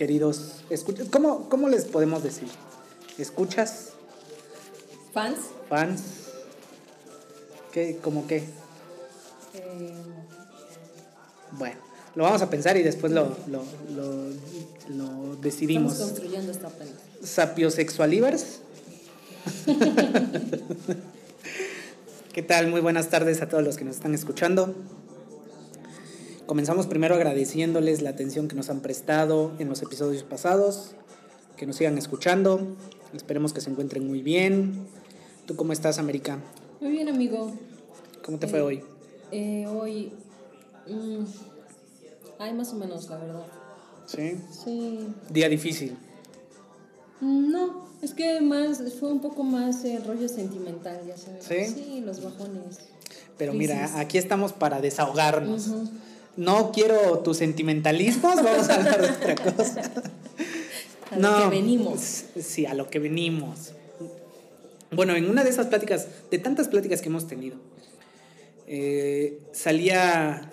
queridos. escuchas. ¿Cómo, ¿Cómo les podemos decir? ¿Escuchas? ¿Fans? ¿Fans? ¿Qué? ¿Cómo qué? Eh, Bueno, lo vamos a pensar y después lo, lo, lo, lo decidimos. estamos construyendo esta apenas. ¿Sapiosexualivers? ¿Qué tal? Muy buenas tardes a todos los que nos están escuchando. Comenzamos primero agradeciéndoles la atención que nos han prestado en los episodios pasados, que nos sigan escuchando. Esperemos que se encuentren muy bien. ¿Tú cómo estás, América? Muy bien, amigo. ¿Cómo te fue Eh, hoy? Eh, hoy. mm, ay, más o menos, la verdad. ¿Sí? Sí. Día difícil. Mm, No, es que más fue un poco más rollo sentimental, ya sabes. ¿Sí? Sí, los bajones. Pero Crisis. mira, aquí estamos para desahogarnos. Ujú. No quiero tus sentimentalismos, vamos a hablar de otra cosa. A lo que venimos. Sí, a lo que venimos. Bueno, en una de esas pláticas, de tantas pláticas que hemos tenido, eh, salía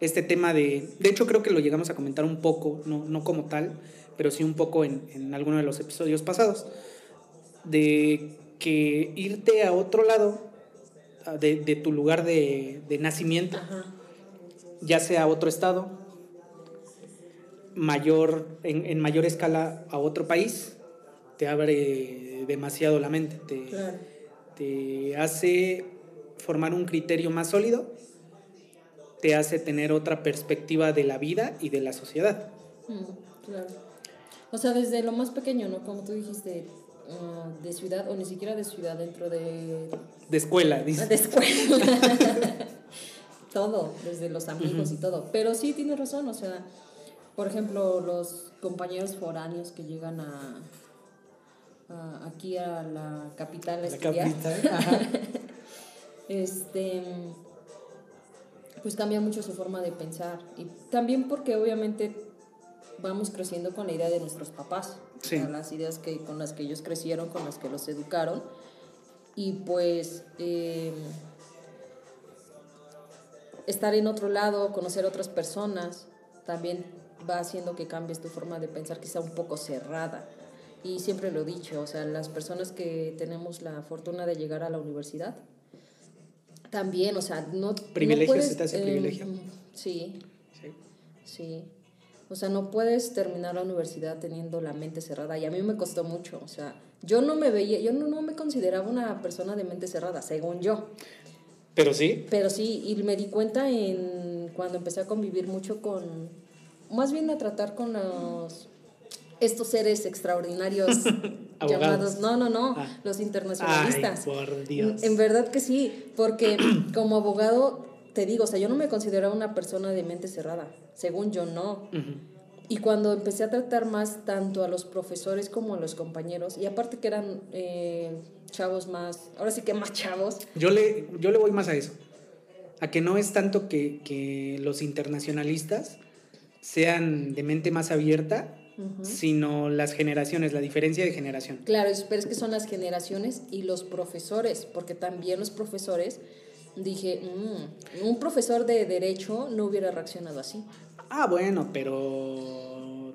este tema de, de hecho creo que lo llegamos a comentar un poco, no, no como tal, pero sí un poco en, en alguno de los episodios pasados, de que irte a otro lado de tu lugar de, de nacimiento, Ajá. Ya sea a otro estado, mayor, en, en mayor escala a otro país, te abre demasiado la mente, te, Claro. te hace formar un criterio más sólido, te hace tener otra perspectiva de la vida y de la sociedad. Mm, claro. O sea, desde lo más pequeño, ¿no? Como tú dijiste, ah, de ciudad o ni siquiera de ciudad, dentro de De escuela, dice. De escuela. todo, desde los amigos y todo. Pero sí tienes razón, o sea, por ejemplo, los compañeros foráneos que llegan a, a- aquí a la capital a La estudiar, capital, ajá. este pues cambia mucho su forma de pensar. Y también porque obviamente vamos creciendo con la idea de nuestros papás. o Sí. sea, las ideas que, con las que ellos crecieron, con las que los educaron. Y pues eh, estar en otro lado, conocer otras personas, también va haciendo que cambies tu forma de pensar, quizá un poco cerrada. Y siempre lo he dicho, o sea, las personas que tenemos la fortuna de llegar a la universidad, también, o sea, no... ¿Privilegio? no puedes, ¿Se te hace eh, privilegio? Sí, Sí. sí. O sea, no puedes terminar la universidad teniendo la mente cerrada. Y a mí me costó mucho. O sea, yo no me veía, yo no, no me consideraba una persona de mente cerrada, según yo. Pero sí, Pero sí, y me di cuenta en cuando empecé a convivir mucho con, más bien a tratar con los, estos seres extraordinarios llamados, no, no, no, Ah. los Ay, internacionalistas. por Dios. En verdad que sí, porque como abogado, te digo, o sea, yo no me consideraba una persona de mente cerrada, según yo no. Y cuando empecé a tratar más tanto a los profesores como a los compañeros, y aparte que eran eh, chavos más, ahora sí que más chavos, Yo le, yo le voy más a eso. A que no es tanto que, que los internacionalistas sean de mente más abierta, sino las generaciones, la diferencia de generación. Claro, pero es que son las generaciones y los profesores, porque también los profesores, dije, "Mm, un profesor de derecho no hubiera reaccionado así. Ah, bueno, pero...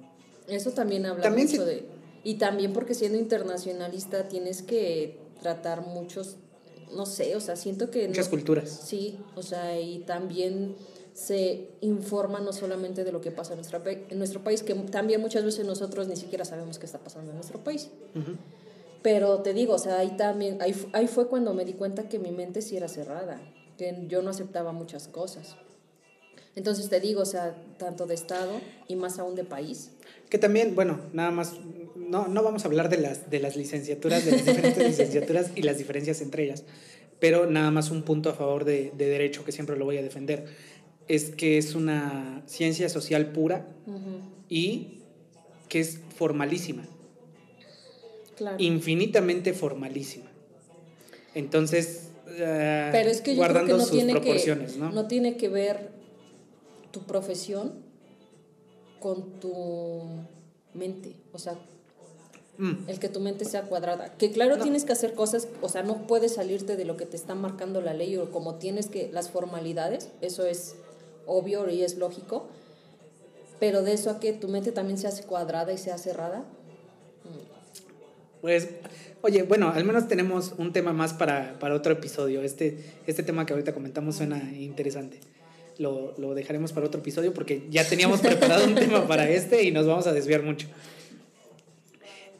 Eso también habla También mucho de... Y también porque siendo internacionalista tienes que tratar muchos, no sé, o sea, siento que... Muchas no- culturas. Sí, o sea, y también se informa no solamente de lo que pasa en, nuestra, en nuestro país, que también muchas veces nosotros ni siquiera sabemos qué está pasando en nuestro país. Pero te digo, o sea, ahí también, ahí, ahí fue cuando me di cuenta que mi mente sí era cerrada, que yo no aceptaba muchas cosas. Entonces te digo, o sea, tanto de Estado y más aún de país. Que también, bueno, nada más, no, no vamos a hablar de las, de las licenciaturas, de las diferentes licenciaturas y las diferencias entre ellas, pero nada más un punto a favor de, de derecho que siempre lo voy a defender, es que es una ciencia social pura Ujú. y que es formalísima. Claro. Infinitamente formalísima. Entonces, eh, Pero es que yo creo que guardando no sus tiene que, proporciones, ¿no? no tiene que ver tu profesión con tu mente. O sea, Mm, el que tu mente sea cuadrada. Que claro, No. tienes que hacer cosas, o sea, no puedes salirte de lo que te está marcando la ley o como tienes que, las formalidades, eso es obvio y es lógico, pero de eso a que tu mente también se hace cuadrada y sea cerrada, Pues, oye, bueno, al menos tenemos un tema más para, para otro episodio. Este, este tema que ahorita comentamos suena interesante. Lo, lo dejaremos para otro episodio porque ya teníamos preparado un tema para este y nos vamos a desviar mucho.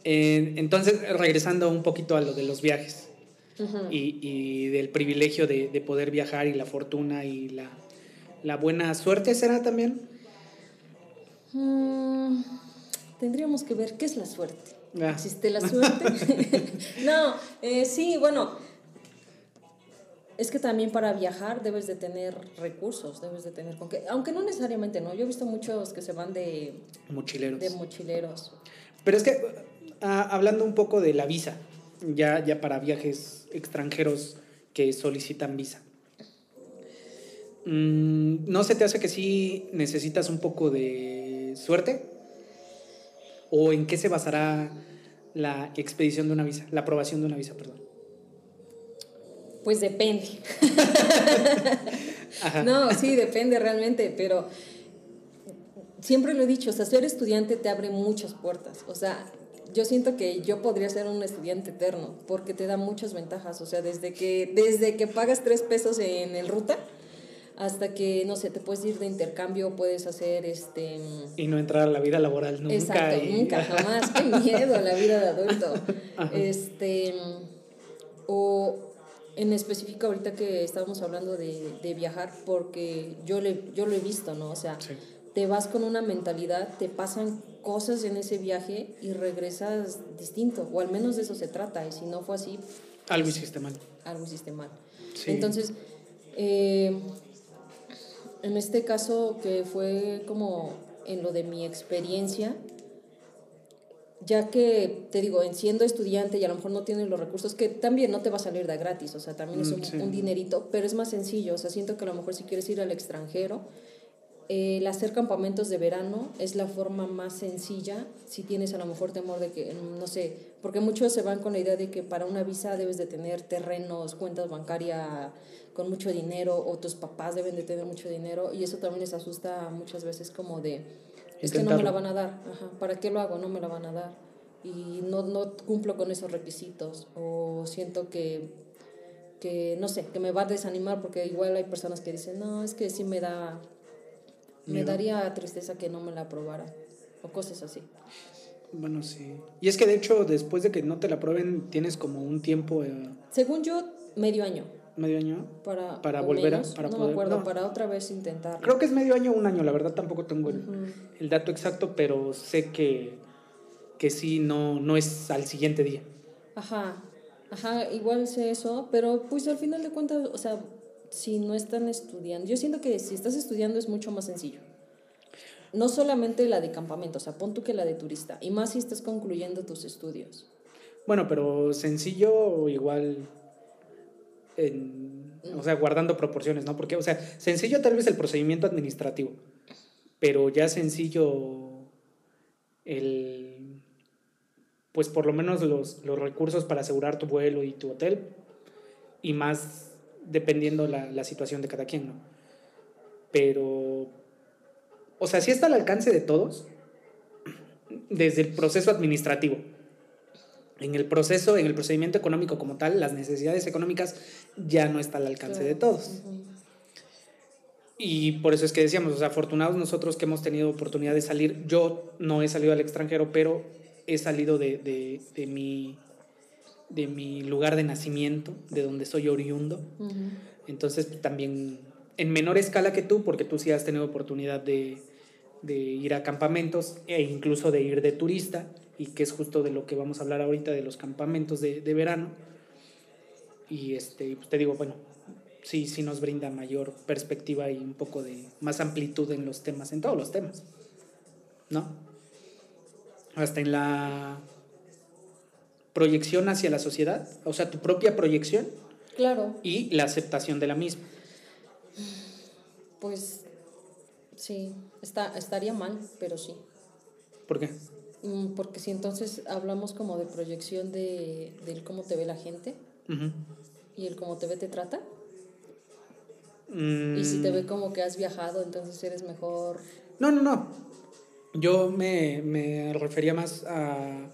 Eh, entonces, regresando un poquito a lo de los viajes y, y del privilegio de, de poder viajar y la fortuna y la, la buena suerte, ¿será también? Mm, tendríamos que ver qué es la suerte. Ah. ¿Existe la suerte? no, eh, sí, bueno. Es que también para viajar debes de tener recursos, debes de tener con qué. Aunque no necesariamente, ¿no? Yo he visto muchos que se van de, Mochileros. de mochileros. Pero es que, ah, hablando un poco de la visa, ya, ya para viajes extranjeros que solicitan visa. Mm, ¿No se te hace que sí necesitas un poco de suerte? ¿O en qué se basará la expedición de una visa, la aprobación de una visa, perdón? Pues depende. No, sí, depende realmente, pero siempre lo he dicho, o sea, ser estudiante te abre muchas puertas. O sea, yo siento que yo podría ser un estudiante eterno porque te da muchas ventajas. O sea, desde que, desde que pagas tres pesos en el ruta hasta que, no sé, te puedes ir de intercambio, puedes hacer este... Y no entrar a la vida laboral nunca. Exacto, y- nunca, jamás. Qué miedo la vida de adulto. Ajá. Este, o en específico ahorita que estábamos hablando de, de viajar, porque yo, le, yo lo he visto, ¿no? O sea, Sí. te vas con una mentalidad, te pasan cosas en ese viaje y regresas distinto, o al menos de eso se trata, y si no fue así, Algo hiciste mal. algo hiciste mal. Sí. Entonces, eh, en este caso que fue como en lo de mi experiencia, ya que te digo, en siendo estudiante y a lo mejor no tienes los recursos, que también no te va a salir de gratis, o sea, también es Mm, un, sí. un dinerito, pero es más sencillo, o sea, siento que a lo mejor si quieres ir al extranjero, el hacer campamentos de verano es la forma más sencilla si tienes a lo mejor temor de que, no sé, porque muchos se van con la idea de que para una visa debes de tener terrenos, cuentas bancarias con mucho dinero o tus papás deben de tener mucho dinero y eso también les asusta muchas veces como de, es que no me la van a dar, Ajá, ¿para qué lo hago? No me la van a dar y no, no cumplo con esos requisitos o siento que que no sé, que me va a desanimar porque igual hay personas que dicen, no, es que sí me da, me Miedo. daría tristeza que no me la aprobara o cosas así. Bueno, sí. Y es que de hecho, después de que no te la prueben, tienes como un tiempo, eh, Según yo, medio año medio año. para, volver a- para no poder- me acuerdo, no. para otra vez intentarlo. Creo que es medio año o un año, la verdad tampoco tengo el, dato exacto, pero sé que, que sí, no, no es al siguiente día. Ajá, ajá, igual sé eso, pero pues al final de cuentas, o sea, si no están estudiando, yo siento que si estás estudiando es mucho más sencillo. No solamente la de campamento, o sea, pon tú que la de turista, y más si estás concluyendo tus estudios. Bueno, pero sencillo o igual, en- o sea, guardando proporciones, ¿no? Porque, o sea, sencillo tal vez el procedimiento administrativo, pero ya sencillo el, pues por lo menos los, los recursos para asegurar tu vuelo y tu hotel, y más dependiendo la, la situación de cada quien, ¿no? Pero, o sea, sí está al alcance de todos, desde el proceso administrativo. En el proceso, en el procedimiento económico como tal, las necesidades económicas ya no está al alcance de todos. Y por eso es que decíamos, o sea, afortunados nosotros que hemos tenido oportunidad de salir. Yo no he salido al extranjero, pero he salido de, de, de mi, de mi lugar de nacimiento, de donde soy oriundo. Entonces también en menor escala que tú, porque tú sí has tenido oportunidad de, de ir a campamentos e incluso de ir de turista, y que es justo de lo que vamos a hablar ahorita, de los campamentos de, de verano. Y este, pues te digo, bueno, sí, sí nos brinda mayor perspectiva y un poco de más amplitud en los temas, en todos los temas. ¿No? hasta en la proyección hacia la sociedad, o sea, tu propia proyección Claro, y la aceptación de la misma. pues sí, está, estaría mal, pero sí. ¿Por qué? Mm, Porque si entonces hablamos como de proyección de, del cómo te ve la gente y el cómo te ve te trata. Mm, Y si te ve como que has viajado, entonces eres mejor. No, no, no. Yo me, me refería más a,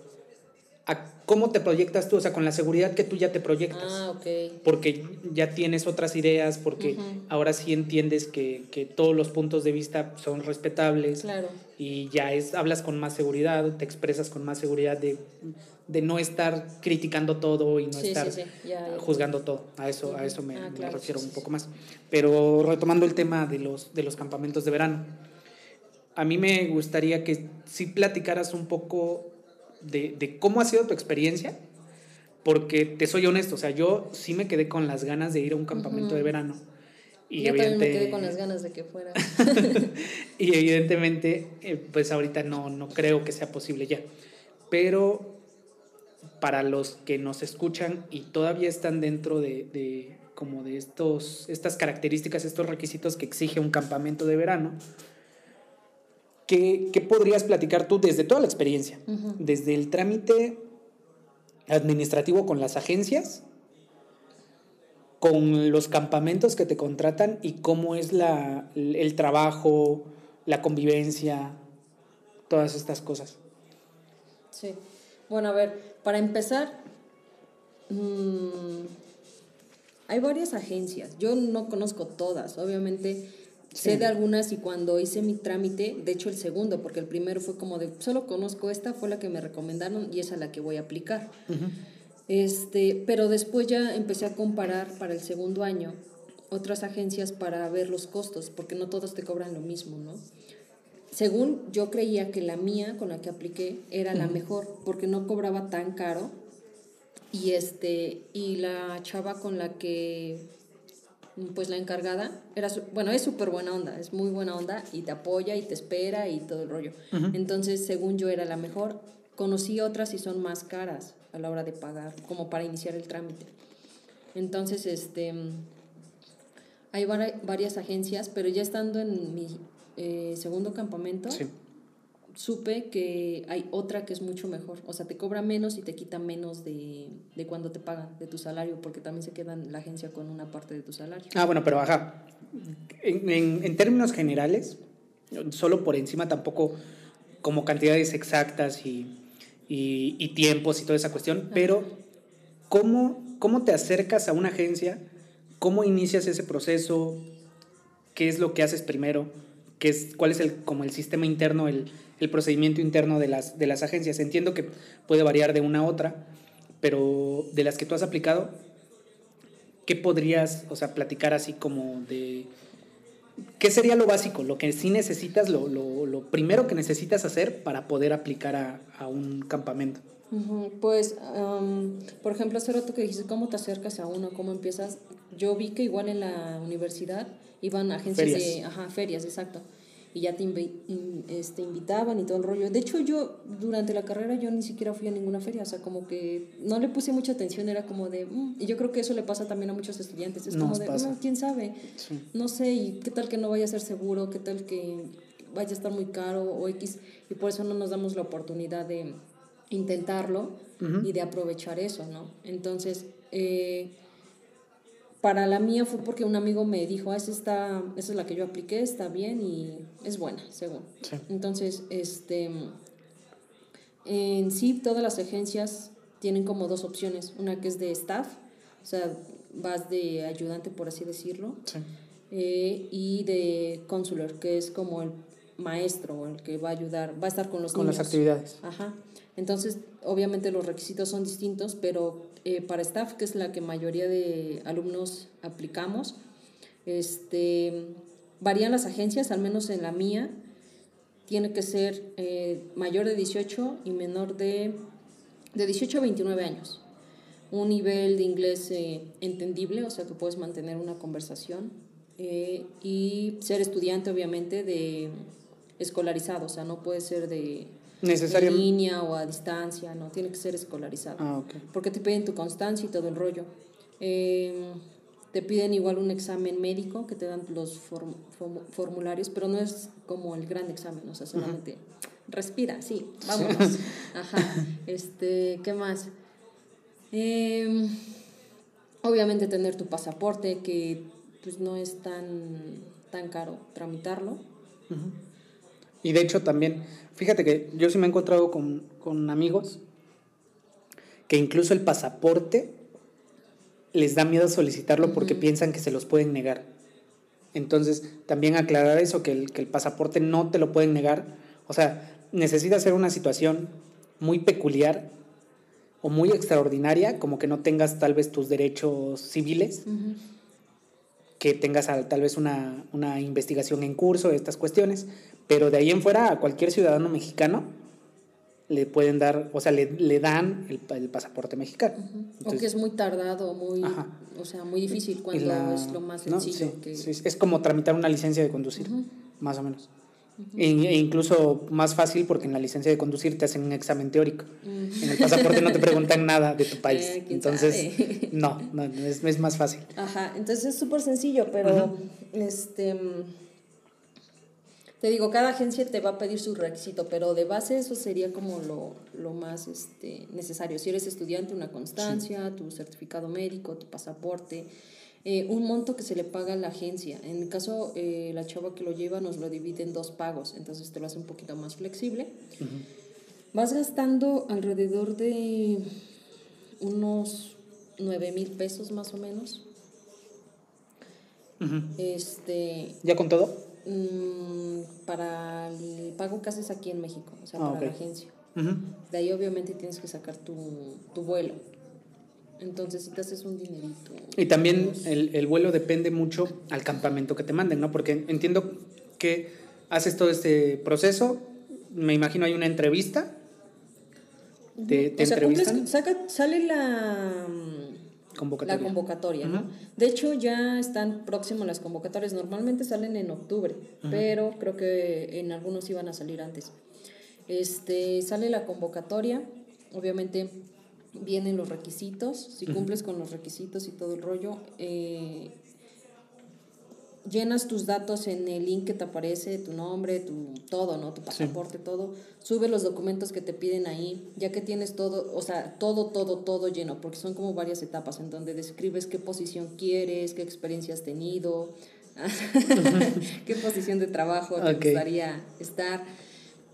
a cómo te proyectas tú, o sea, con la seguridad que tú ya te proyectas. Ah, ok. Porque ya tienes otras ideas, porque ahora sí entiendes que, que todos los puntos de vista son respetables Claro. y ya es, hablas con más seguridad, te expresas con más seguridad de, de no estar criticando todo y no Sí, estar sí, sí, ya, ya. juzgando todo. A eso, a eso me, Ah, me refiero un poco más. Pero retomando el tema de los, de los campamentos de verano, a mí me gustaría que sí platicaras un poco de, de cómo ha sido tu experiencia, porque te soy honesto, o sea, yo sí me quedé con las ganas de ir a un campamento de verano. Y Yo también me evidente- quedé con las ganas de que fuera. y evidentemente, eh, pues ahorita no, no creo que sea posible ya. Pero para los que nos escuchan y todavía están dentro de, de como de estos, estas características, estos requisitos que exige un campamento de verano, ¿qué, qué podrías platicar tú desde toda la experiencia? Desde el trámite administrativo con las agencias, con los campamentos que te contratan y cómo es la, el trabajo, la convivencia, todas estas cosas. Sí. Bueno, a ver, para empezar, mm, hay varias agencias. Yo no conozco todas, obviamente. Sé de algunas y cuando hice mi trámite, de hecho el segundo, porque el primero fue como de, solo conozco esta, fue la que me recomendaron y es a la que voy a aplicar. Este, pero después ya empecé a comparar para el segundo año otras agencias para ver los costos, porque no todos te cobran lo mismo, ¿no? Según yo creía que la mía con la que apliqué era la mejor, porque no cobraba tan caro. Y este, y la chava con la que pues la encargada era su- bueno, es súper buena onda, es muy buena onda y te apoya y te espera y todo el rollo. Entonces, según yo era la mejor, conocí otras y son más caras a la hora de pagar, como para iniciar el trámite. Entonces, este hay vari- varias agencias, pero ya estando en mi eh, segundo campamento, Sí. Supe que hay otra que es mucho mejor. O sea, te cobra menos y te quita menos de, de cuando te pagan, de tu salario, porque también se queda en la agencia con una parte de tu salario. Ah, bueno, pero ajá. En, en- en términos generales, solo por encima tampoco como cantidades exactas y, y- y tiempos y toda esa cuestión, pero ¿cómo, ¿cómo te acercas a una agencia? ¿Cómo inicias ese proceso? ¿Qué es lo que haces primero? ¿Qué es, ¿Cuál es el, como el sistema interno, el, el procedimiento interno de las, de las agencias? Entiendo que puede variar de una a otra, pero de las que tú has aplicado, ¿qué podrías, o sea, platicar así como de... ¿Qué sería lo básico, lo que sí necesitas, lo, lo, lo primero que necesitas hacer para poder aplicar a, a un campamento? Ujú, Pues, por ejemplo, hace rato que dijiste cómo te acercas a uno, cómo empiezas. Yo vi que igual en la universidad iban agencias de. Ferias. Ajá, ferias, exacto. Y ya te invi- in- este, invitaban y todo el rollo. De hecho, yo durante la carrera yo ni siquiera fui a ninguna feria. O sea, como que no le puse mucha atención, era como de. "Mm", y yo creo que eso le pasa también a muchos estudiantes. Es como de, pasa. "Mm, ¿quién sabe? Sí. no sé, y qué tal que no vaya a ser seguro, qué tal que vaya a estar muy caro o X, y por eso no nos damos la oportunidad de intentarlo y de aprovechar eso, ¿no? Entonces, eh, para la mía fue porque un amigo me dijo, ah, esa, está, esa es la que yo apliqué, está bien y es buena, según. Sí. Entonces, este, en sí, todas las agencias tienen como dos opciones. Una que es de staff, o sea, vas de ayudante, por así decirlo, Sí. eh, y de consular, que es como el maestro, el que va a ayudar, va a estar con los Con las niños. actividades. Ajá. Entonces, obviamente los requisitos son distintos, pero eh, para staff, que es la que mayoría de alumnos aplicamos, este, varían las agencias, al menos en la mía, tiene que ser eh, mayor de 18 y menor de, de 18 a 29 años. Un nivel de inglés eh, entendible, o sea que puedes mantener una conversación. y ser estudiante, obviamente, de escolarizado, o sea, no puede ser de Necesario. en línea o a distancia, no, tiene que ser escolarizado. Ah, ok. Porque te piden tu constancia y todo el rollo. Eh, te piden igual un examen médico que te dan los form- form- formularios, pero no es como el gran examen, o sea, solamente respira, sí, vámonos. Ajá. Este, ¿qué más? Eh, obviamente tener tu pasaporte, que pues no es tan, tan caro tramitarlo. Y de hecho también, fíjate que yo sí me he encontrado con, con amigos que incluso el pasaporte les da miedo solicitarlo porque piensan que se los pueden negar. Entonces, también aclarar eso, que el, que el pasaporte no te lo pueden negar. O sea, necesita ser una situación muy peculiar o muy extraordinaria, como que no tengas tal vez tus derechos civiles, que tengas tal vez una, una investigación en curso de estas cuestiones, pero de ahí en fuera a cualquier ciudadano mexicano le pueden dar, o sea, le, le dan el, el pasaporte mexicano. o Entonces, que es muy tardado, muy, Ajá. o sea, muy difícil cuando la- es lo más ¿no? sencillo. Sí, que, sí, es como tramitar una licencia de conducir, más o menos. E- e incluso más fácil porque en la licencia de conducir te hacen un examen teórico. En el pasaporte no te preguntan nada de tu país. Eh, ¿quién Entonces, no, no, no, es, es más fácil. Ajá, entonces es súper sencillo, pero este te digo, cada agencia te va a pedir su requisito, pero de base eso sería como lo, lo más este, necesario. Si eres estudiante, una constancia, tu certificado médico, tu pasaporte, eh, un monto que se le paga a la agencia. En mi caso, eh, la chava que lo lleva nos lo divide en dos pagos, entonces te lo hace un poquito más flexible. Vas gastando alrededor de unos 9 mil pesos más o menos. Este, ¿Ya con todo? Mm, para el pago que haces aquí en México, o sea, Ah, para la agencia. De ahí obviamente tienes que sacar tu, tu vuelo. Entonces, si te haces un dinerito. Y también el, el vuelo depende mucho al campamento que te manden, ¿no? Porque entiendo que haces todo este proceso, me imagino hay una entrevista, te, te o sea, entrevistan, cumples- saca- sale la, convocatoria. la convocatoria, ¿no? De hecho, ya están próximas las convocatorias. Normalmente salen en octubre, pero creo que en algunos iban a salir antes. Este, sale la convocatoria, obviamente vienen los requisitos, si cumples con los requisitos y todo el rollo, eh, llenas tus datos en el link que te aparece, tu nombre, tu todo, ¿no? Tu pasaporte, todo. Sube los documentos que te piden ahí, ya que tienes todo, o sea, todo, todo, todo lleno, porque son como varias etapas en donde describes qué posición quieres, qué experiencia has tenido, qué posición de trabajo te gustaría estar.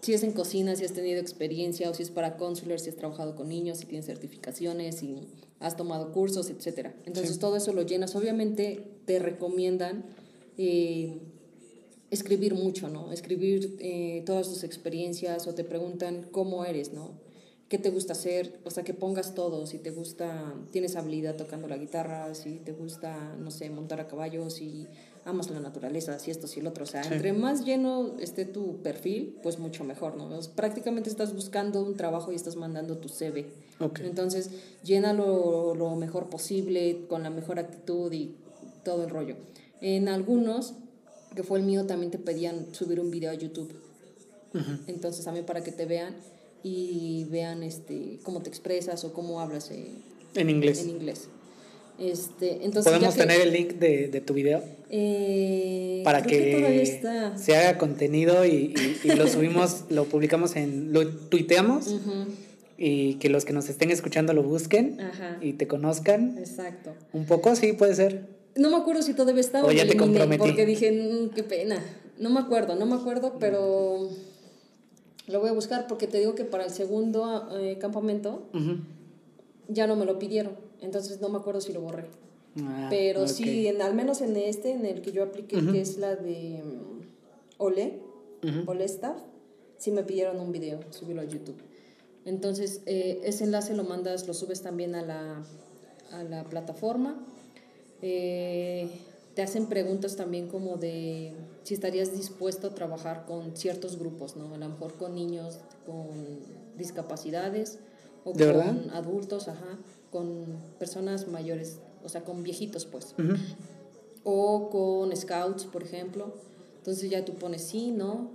Si es en cocina, si has tenido experiencia, o si es para consular, si has trabajado con niños, si tienes certificaciones, si has tomado cursos, etcétera. Entonces todo eso lo llenas. Obviamente te recomiendan eh, escribir mucho, ¿no? Escribir eh, todas tus experiencias o te preguntan cómo eres, ¿no? ¿Qué te gusta hacer? O sea, que pongas todo. Si te gusta, tienes habilidad tocando la guitarra, si te gusta, no sé, montar a caballo, si amas la naturaleza, si esto, si el otro. O sea, Sí. entre más lleno esté tu perfil, pues mucho mejor, ¿no? Prácticamente estás buscando un trabajo y estás mandando tu CV. Entonces, llénalo lo mejor posible, con la mejor actitud y todo el rollo. En algunos, que fue el mío, también te pedían subir un video a YouTube. Entonces, también para que te vean y vean este, cómo te expresas o cómo hablas eh, En inglés. en inglés. Este, entonces, ¿Podemos que- tener el link de, de tu video? eh, Para que, se haga contenido y, y- y lo subimos, lo publicamos en, lo tuiteamos y que los que nos estén escuchando lo busquen Ajá. y te conozcan Exacto. un poco, sí, puede ser. No me acuerdo si todavía está O ya te comprometí. Porque dije, "Mm, qué pena. No me acuerdo, no me acuerdo, pero lo voy a buscar porque te digo que para el segundo eh, campamento ya no me lo pidieron. Entonces no me acuerdo si lo borré. Ah, pero sí, en, al menos en este, en el que yo apliqué, que es la de mm, Ole, Ujú. Ole Staff, sí me pidieron un video, subirlo a YouTube. Entonces, eh, ese enlace lo mandas, lo subes también a la, a la plataforma. Eh, te hacen preguntas también como de si estarías dispuesto a trabajar con ciertos grupos, ¿no? A lo mejor con niños con discapacidades o ¿De con verdad? adultos, ajá, con personas mayores, o sea, con viejitos, pues Ujú. o con scouts, por ejemplo. Entonces ya tú pones sí, no.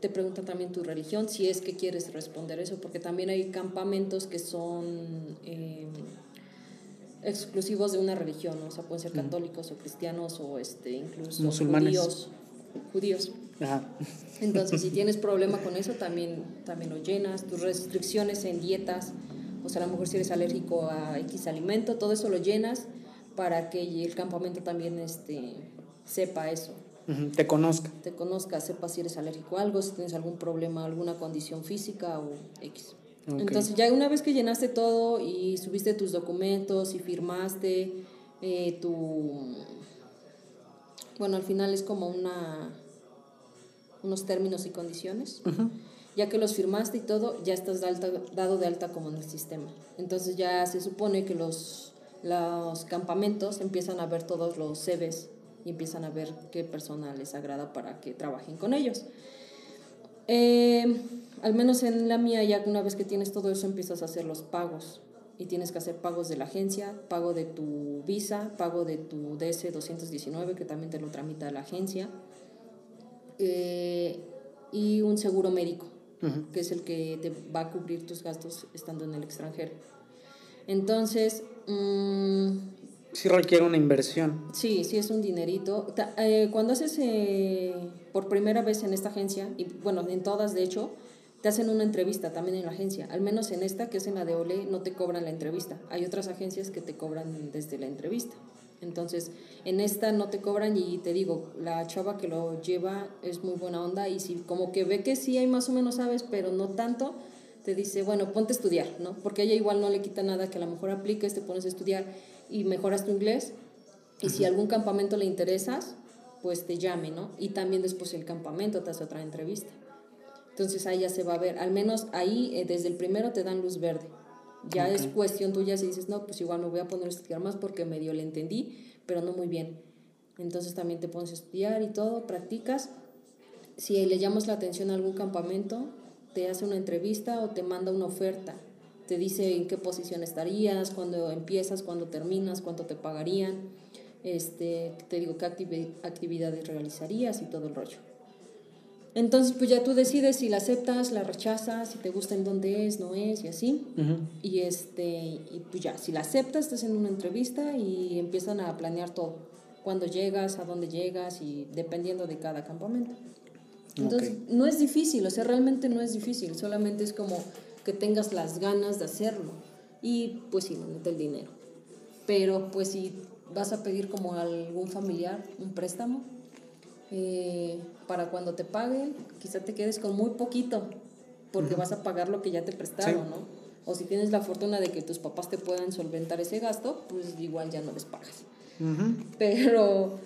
te preguntan también tu religión, si es que quieres responder eso, porque también hay campamentos que son eh, exclusivos de una religión, o sea, pueden ser católicos o cristianos o este, incluso Musulmanes. judíos. judíos. Ajá. Entonces, si tienes problema con eso, también, también lo llenas. Tus restricciones en dietas, o sea, a lo mejor si eres alérgico a X alimento, todo eso lo llenas para que el campamento también este, sepa eso. Ujú, Te conozca. Te conozca, sepa si eres alérgico a algo, si tienes algún problema, alguna condición física o X. Entonces, ya una vez que llenaste todo y subiste tus documentos y firmaste eh, tu. Bueno, al final es como una unos términos y condiciones. Ya que los firmaste y todo, ya estás de alta- dado de alta como en el sistema. Entonces ya se supone que los, los campamentos empiezan a ver todos los CVs y empiezan a ver qué persona les agrada para que trabajen con ellos. Eh, al menos en la mía, ya una vez que tienes todo eso, empiezas a hacer los pagos. Y tienes que hacer pagos de la agencia, pago de tu visa, pago de tu DS 219, que también te lo tramita la agencia, eh, y un seguro médico, que es el que te va a cubrir tus gastos estando en el extranjero. Entonces, mm, Sí requiere una inversión. Sí, sí es un dinerito. Eh, cuando haces eh, por primera vez en esta agencia, y bueno, en todas de hecho, te hacen una entrevista también en la agencia. Al menos en esta, que es en la de Ole, no te cobran la entrevista. Hay otras agencias que te cobran desde la entrevista. Entonces, en esta no te cobran y te digo, la chava que lo lleva es muy buena onda y si como que ve que sí hay más o menos sabes, pero no tanto, te dice, bueno, ponte a estudiar, ¿no? Porque a ella igual no le quita nada que a lo mejor apliques, te pones a estudiar y mejoras tu inglés. Y si algún campamento le interesas, pues te llame, ¿no? Y también después el campamento te hace otra entrevista. Entonces ahí ya se va a ver, al menos ahí eh, desde el primero te dan luz verde. Ya es cuestión tuya si dices, no, pues igual me voy a poner a estudiar más porque medio le entendí, pero no muy bien. Entonces también te pones a estudiar y todo, practicas. Si le llamas la atención a algún campamento, te hace una entrevista o te manda una oferta. Te dice en qué posición estarías, cuándo empiezas, cuándo terminas, cuánto te pagarían. Este, te digo qué activi- actividades realizarías y todo el rollo. Entonces, pues ya tú decides si la aceptas, la rechazas, si te gusta en dónde es, no es y así. Ujú. Y este, y pues ya, si la aceptas, estás en una entrevista y empiezan a planear todo. Cuándo llegas, a dónde llegas y dependiendo de cada campamento. Entonces, Ok. no es difícil, o sea, realmente no es difícil, solamente es como que tengas las ganas de hacerlo. Y pues sí, no el dinero. Pero pues si vas a pedir como a algún familiar un préstamo, eh, para cuando te paguen, quizá te quedes con muy poquito, porque vas a pagar lo que ya te prestaron, Sí. ¿no? O si tienes la fortuna de que tus papás te puedan solventar ese gasto, pues igual ya no les pagas. Pero,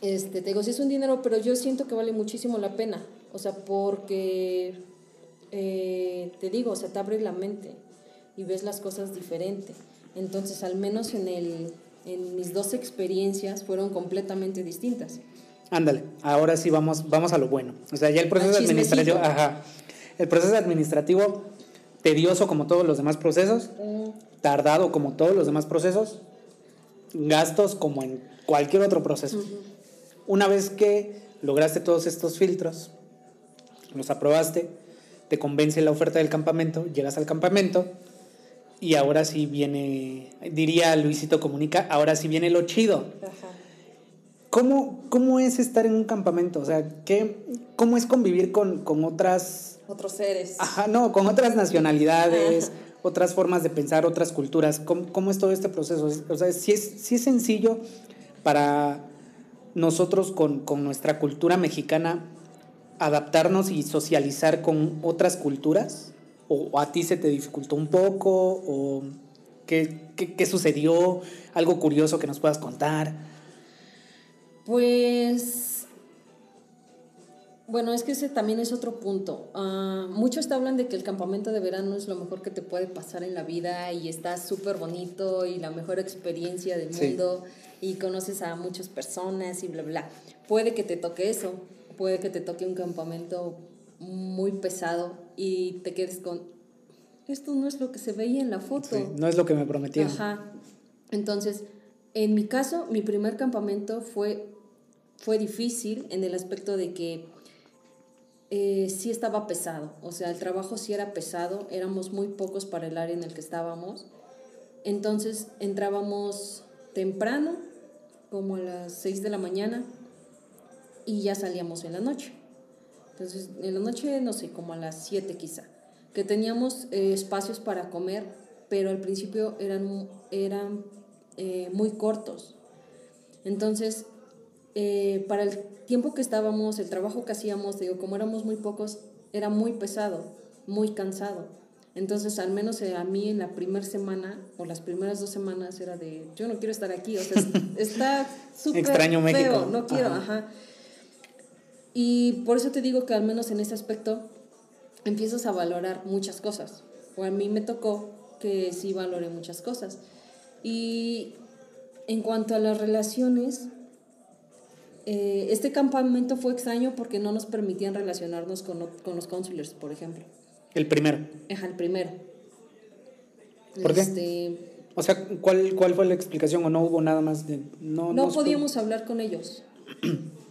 este, te digo, sí es un dinero, pero yo siento que vale muchísimo la pena. O sea, porque, eh, te digo, o sea, te abre la mente y ves las cosas diferente. Entonces, al menos en, el, en mis dos experiencias fueron completamente distintas. Ándale, ahora sí vamos, vamos a lo bueno. O sea, ya el proceso chismecito. administrativo, ajá. El proceso administrativo, tedioso como todos los demás procesos, tardado como todos los demás procesos, gastos como en cualquier otro proceso. Una vez que lograste todos estos filtros, los aprobaste, te convence la oferta del campamento, llegas al campamento y ahora sí viene, diría Luisito Comunica, ahora sí viene lo chido. ¿Cómo, ¿Cómo es estar en un campamento? O sea, ¿qué, ¿cómo es convivir con, con otras, Otros seres. ajá, no, con otras nacionalidades, Ajá. otras formas de pensar, otras culturas? ¿Cómo, cómo es todo este proceso? Es- O sea, si es, sí es sencillo para nosotros con, con nuestra cultura mexicana adaptarnos y socializar con otras culturas? ¿O, o a ti se te dificultó un poco? ¿O qué, qué, qué sucedió? ¿Algo curioso que nos puedas contar? Pues, bueno, es que ese también es otro punto. Ah, muchos te hablan de que el campamento de verano es lo mejor que te puede pasar en la vida y está súper bonito y la mejor experiencia del Sí. mundo y conoces a muchas personas y bla, bla. Puede que te toque eso, puede que te toque un campamento muy pesado y te quedes con, esto no es lo que se veía en la foto. Sí, no es lo que me prometieron. Ajá. Entonces, en mi caso, mi primer campamento fue, fue difícil en el aspecto de que eh, sí estaba pesado, o sea, el trabajo sí era pesado, éramos muy pocos para el área en el que estábamos, entonces entrábamos temprano, como a las 6 de la mañana, y ya salíamos en la noche. Entonces, en la noche, no sé, como a las 7 quizá, que teníamos eh, espacios para comer, pero al principio eran, eran eh, muy cortos. Entonces, eh, para el tiempo que estábamos, el trabajo que hacíamos, digo, como éramos muy pocos, era muy pesado, muy cansado. Entonces, al menos eh, a mí en la primera semana o las primeras dos semanas era de, yo no quiero estar aquí, o sea, está súper Extraño feo, México. no quiero, Ajá. ajá. Y por eso te digo que al menos en ese aspecto empiezas a valorar muchas cosas. O a mí me tocó que sí valoré muchas cosas. Y en cuanto a las relaciones, eh, este campamento fue extraño porque no nos permitían relacionarnos con, con los counselors, por ejemplo. El primero. Ajá, el primero. ¿Por qué? Este, O sea, ¿cuál, ¿cuál fue la explicación o no hubo nada más de... No, no podíamos hablar con ellos.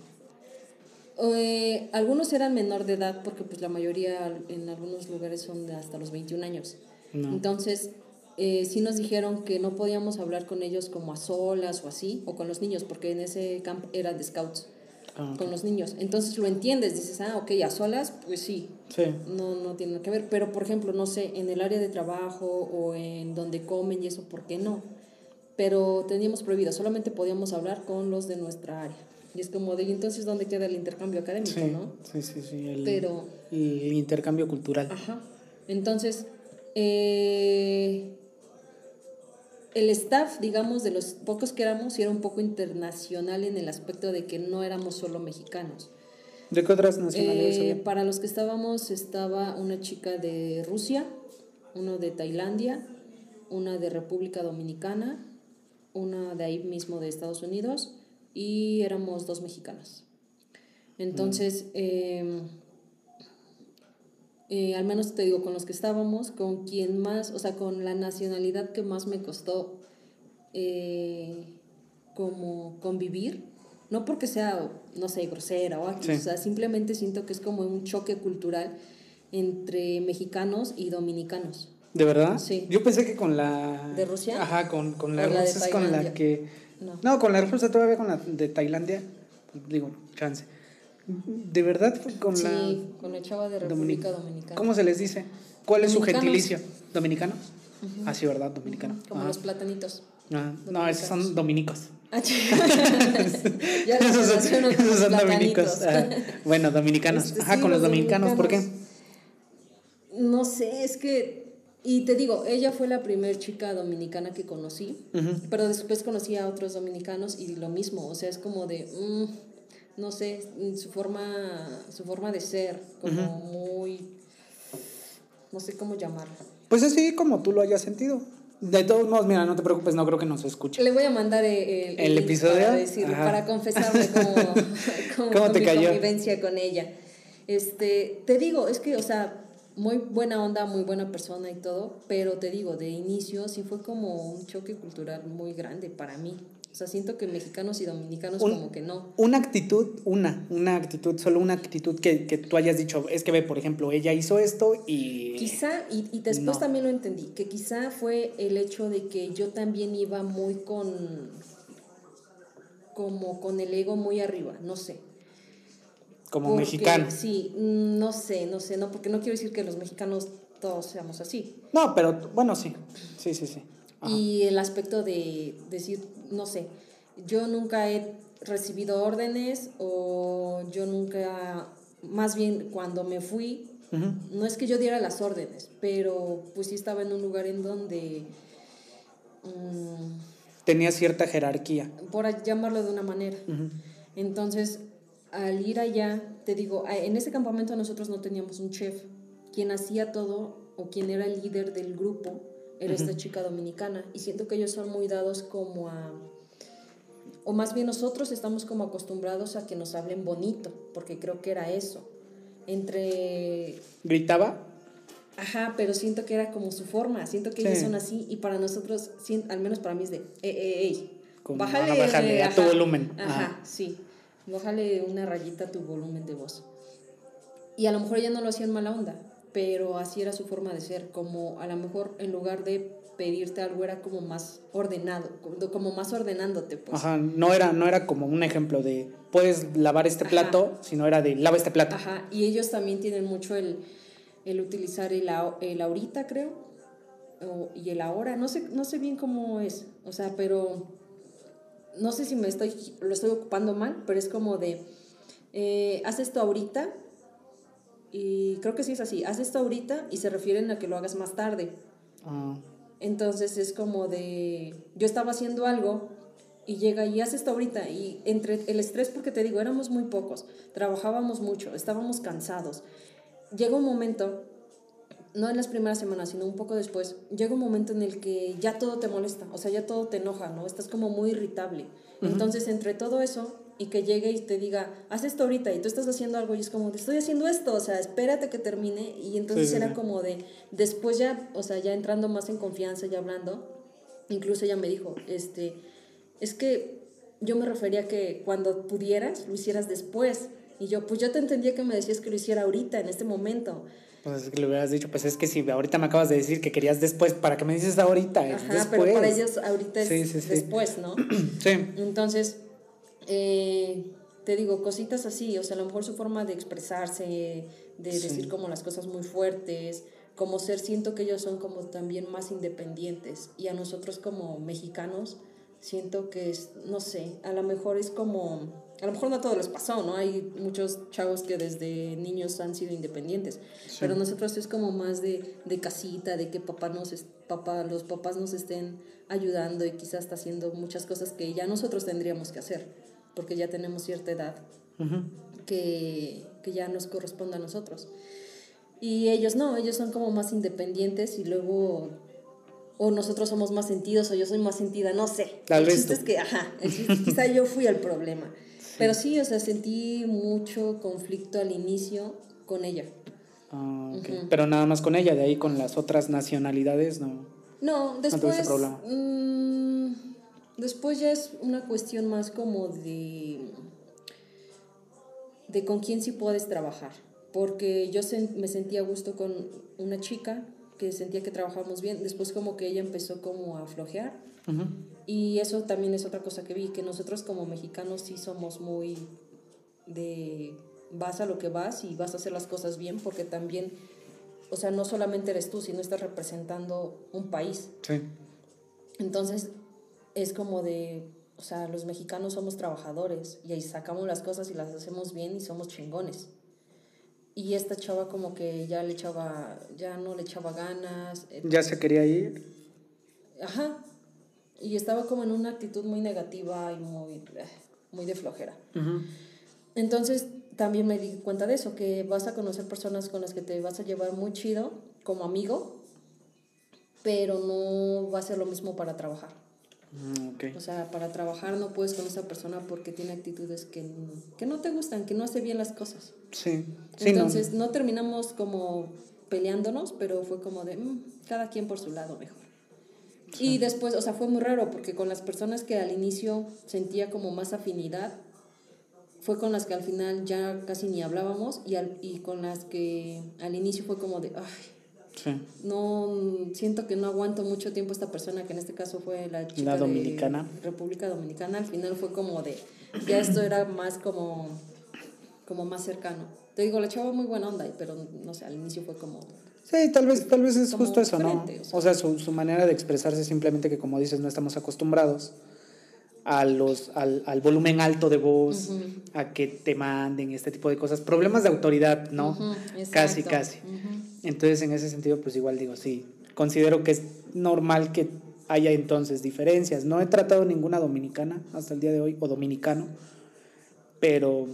Eh, algunos eran menor de edad porque pues la mayoría en algunos lugares son de hasta los 21 años. No. Entonces, eh, sí nos dijeron que no podíamos hablar con ellos como a solas o así, o con los niños, porque en ese camp era de scouts, Ah, ok. con los niños. Entonces lo entiendes, dices, ah, ok, a solas, pues sí, Sí. no, no tiene nada que ver. Pero, por ejemplo, no sé, en el área de trabajo o en donde comen y eso, ¿por qué no? Pero teníamos prohibido, solamente podíamos hablar con los de nuestra área. Y es como de, ¿y entonces dónde queda el intercambio académico, Sí, no? sí, sí, sí, El, Pero- el intercambio cultural. Ajá. Entonces, eh, el staff, digamos, de los pocos que éramos, era un poco internacional en el aspecto de que no éramos solo mexicanos. ¿De qué otras nacionalidades Eh, para los que estábamos, estaba una chica de Rusia, uno de Tailandia, una de República Dominicana, una de ahí mismo de Estados Unidos y éramos dos mexicanas. Entonces, eh, eh, al menos te digo, con los que estábamos, con quien más, o sea, con la nacionalidad que más me costó eh, como convivir, no porque sea, no sé, grosera o aquí, Sí. o sea, simplemente siento que es como un choque cultural entre mexicanos y dominicanos. ¿De verdad? Sí. Yo pensé que con la... ¿De Rusia? Ajá, con, con la ¿O la de rusa es con la que... No. No, con la rusa todavía con la de Tailandia. Digo, chance. ¿De verdad fue con sí, la... con la chava de Dominic- República Dominicana. ¿Cómo se les dice? ¿Cuál es su Dominicanos. gentilicio? ¿Dominicanos? Ah, sí, ¿verdad? Dominicano. Como Ajá. los platanitos. Ah, no, esos son dominicos. Ah, ya esos son, esos dominicos. Ah, bueno, dominicanos. Este, Ajá, sí, con los dominicanos. ¿Por qué? No sé, es que. Y te digo, ella fue la primer chica dominicana que conocí, pero después conocí a otros dominicanos y lo mismo. O sea, es como de. mm, no sé, su forma, su forma de ser, como muy. No sé cómo llamarlo. Pues así como tú lo hayas sentido. De todos modos, mira, no te preocupes, no creo que nos escuche. Le voy a mandar el, ¿El link episodio? para, decir, para confesarme cómo, cómo, ¿Cómo fue te mi cayó? convivencia con ella. Este, te digo, es que, o sea, muy buena onda, muy buena persona y todo, pero te digo, de inicio sí fue como un choque cultural muy grande para mí. O sea, siento que mexicanos y dominicanos Un- como que no. Una actitud, una, una actitud, solo una actitud que, que tú hayas dicho, es que ve, por ejemplo, ella hizo esto y... Quizá, y, y después No. también lo entendí, que quizá fue el hecho de que yo también iba muy con, como con el ego muy arriba, no sé. como Porque, mexicano. Sí, no sé, no sé, no, porque no quiero decir que los mexicanos todos seamos así. No, pero bueno, sí, sí, sí, sí. Ajá. Y el aspecto de decir, no sé, yo nunca he recibido órdenes o yo nunca, más bien cuando me fui, no es que yo diera las órdenes, pero pues sí estaba en un lugar en donde, mm, Tenía cierta jerarquía. por llamarlo de una manera. Entonces, al ir allá, te digo, en ese campamento nosotros no teníamos un chef. Quien hacía todo o quien era el líder del grupo era esta chica dominicana. Y siento que ellos son muy dados como a... O más bien nosotros estamos como acostumbrados a que nos hablen bonito, porque creo que era eso. Entre... ¿Gritaba? Ajá, pero siento que era como su forma, siento que ellos Sí. son así y para nosotros, al menos para mí es de, eh, eh, ey, bájale, bájale a tu ajá, volumen. Ajá, Ajá. sí, bájale una rayita a tu volumen de voz. Y a lo mejor ella no lo hacía en mala onda, pero así era su forma de ser, como a lo mejor en lugar de pedirte algo era como más ordenado, como más ordenándote. Pues. Ajá, no era, no era como un ejemplo de puedes lavar este plato, sino era de lava este plato. Ajá, y ellos también tienen mucho el, el utilizar el, el ahorita, creo, o, y el ahora, no sé, no sé bien cómo es, o sea, pero no sé si me estoy, lo estoy ocupando mal, pero es como de, eh, haz esto ahorita, y creo que sí es así, haz esto ahorita y se refieren a que lo hagas más tarde. Ah. Entonces es como de, yo estaba haciendo algo y llega y hace esto ahorita y entre el estrés, porque te digo, éramos muy pocos, trabajábamos mucho, estábamos cansados. Llega un momento, no en las primeras semanas, sino un poco después, llega un momento en el que ya todo te molesta, o sea, ya todo te enoja, ¿no? Estás como muy irritable. Entonces, entre todo eso, y que llegue y te diga, haz esto ahorita y tú estás haciendo algo y es como, estoy haciendo esto, o sea, espérate que termine y entonces era como de, después ya, o sea, ya entrando más en confianza, ya hablando, incluso ella me dijo, este, es que yo me refería que cuando pudieras, lo hicieras después. Y yo, pues yo te entendía que me decías que lo hiciera ahorita, en este momento. Pues es que le hubieras dicho, pues es que si ahorita me acabas de decir que querías después, ¿para qué me dices ahorita? Ajá, pero para ellos ahorita es después, ¿no? sí. Entonces, eh, te digo, cositas así, o sea, a lo mejor su forma de expresarse, de decir como las cosas muy fuertes, como ser, siento que ellos son como también más independientes y a nosotros como mexicanos siento que es, no sé, a lo mejor es como, a lo mejor no a todos les pasó, ¿no? Hay muchos chavos que desde niños han sido independientes, pero nosotros es como más de, de casita, de que papá nos, papá, los papás nos estén ayudando y quizás está haciendo muchas cosas que ya nosotros tendríamos que hacer porque ya tenemos cierta edad que, que ya nos corresponde a nosotros. Y ellos no, ellos son como más independientes y luego o nosotros somos más sentidos o yo soy más sentida, no sé. el chiste es que, ajá, quizá yo fui el problema. Pero sí, o sea, sentí mucho conflicto al inicio con ella. Ah, Pero nada más con ella, de ahí con las otras nacionalidades, ¿no? No, después... No Después ya es una cuestión más como de, de con quién sí puedes trabajar. Porque yo me sentía a gusto con una chica que sentía que trabajábamos bien. Después como que ella empezó como a flojear. Y eso también es otra cosa que vi, que nosotros como mexicanos sí somos muy de vas a lo que vas y vas a hacer las cosas bien porque también, o sea, no solamente eres tú, sino estás representando un país. Sí. Entonces, es como de, o sea, los mexicanos somos trabajadores y ahí sacamos las cosas y las hacemos bien y somos chingones. Y esta chava como que ya le echaba, ya no le echaba ganas. Eh, ya se quería ir. Ajá. Y estaba como en una actitud muy negativa y muy, muy de flojera. Entonces también me di cuenta de eso, que vas a conocer personas con las que te vas a llevar muy chido como amigo, pero no va a ser lo mismo para trabajar. Mm, o sea, para trabajar no puedes con esa persona porque tiene actitudes que, que no te gustan, que no hace bien las cosas. Sí. Entonces no. terminamos como peleándonos, pero fue como de mm, cada quien por su lado mejor. Y después, o sea, fue muy raro porque con las personas que al inicio sentía como más afinidad, fue con las que al final ya casi ni hablábamos y, al, y con las que al inicio fue como de, ay, no siento que no aguanto mucho tiempo esta persona, que en este caso fue la chica dominicana. De República Dominicana. Al final fue como de, ya esto era más como, como más cercano. Te digo, la chava muy buena onda, pero no sé, al inicio fue como... Sí, tal vez, tal vez es justo eso, ¿no? O sea, su, su, manera de expresarse simplemente que, como dices, no estamos acostumbrados a los, al, al volumen alto de voz, a que te manden este tipo de cosas. Problemas de autoridad, ¿no? Casi, casi. Entonces, en ese sentido, pues igual digo, sí, considero que es normal que haya entonces diferencias. No he tratado ninguna dominicana hasta el día de hoy, o dominicano, pero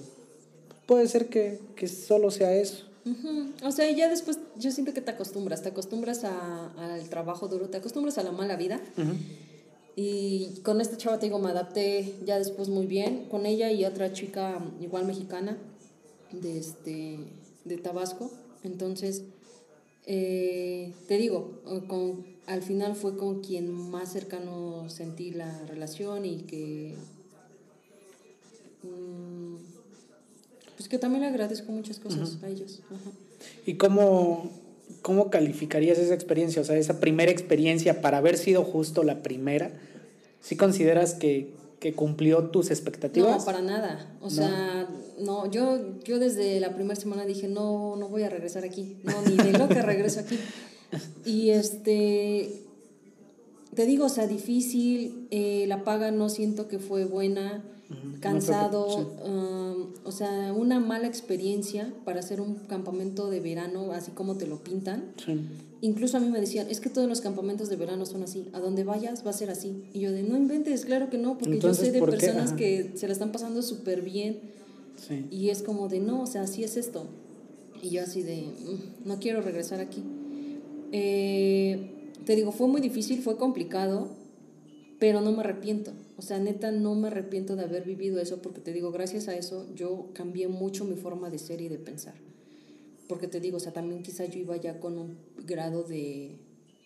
puede ser que, que solo sea eso. O sea, ya después yo siento que te acostumbras, te acostumbras al trabajo duro, te acostumbras a la mala vida. Y con esta chava, te digo, me adapté ya después muy bien. Con ella y otra chica igual mexicana de, este, de Tabasco. Entonces, eh, te digo, con, al final fue con quien más cercano sentí la relación y que... Mm, pues que también le agradezco muchas cosas a ellos. ¿Y cómo, cómo calificarías esa experiencia? O sea, esa primera experiencia para haber sido justo la primera, ¿sí consideras que, que cumplió tus expectativas? No, para nada. O sea, no, yo, yo desde la primera semana dije, no, no voy a regresar aquí. No, ni de lo que regreso aquí. Y este, te digo, o sea, difícil, eh, la paga no siento que fue buena, cansado, um, o sea, una mala experiencia para hacer un campamento de verano, así como te lo pintan. Sí. Incluso a mí me decían, es que todos los campamentos de verano son así, a donde vayas va a ser así. Y yo de, no inventes, claro que no, porque Entonces, yo sé de personas Ajá. que se la están pasando súper bien. Sí. Y es como de, no, o sea, así es esto. Y yo así de, "Mm, no quiero regresar aquí. Eh, te digo, fue muy difícil, fue complicado, pero no me arrepiento. O sea, neta, no me arrepiento de haber vivido eso, porque te digo, gracias a eso yo cambié mucho mi forma de ser y de pensar. Porque te digo, o sea, también quizá yo iba ya con un grado de,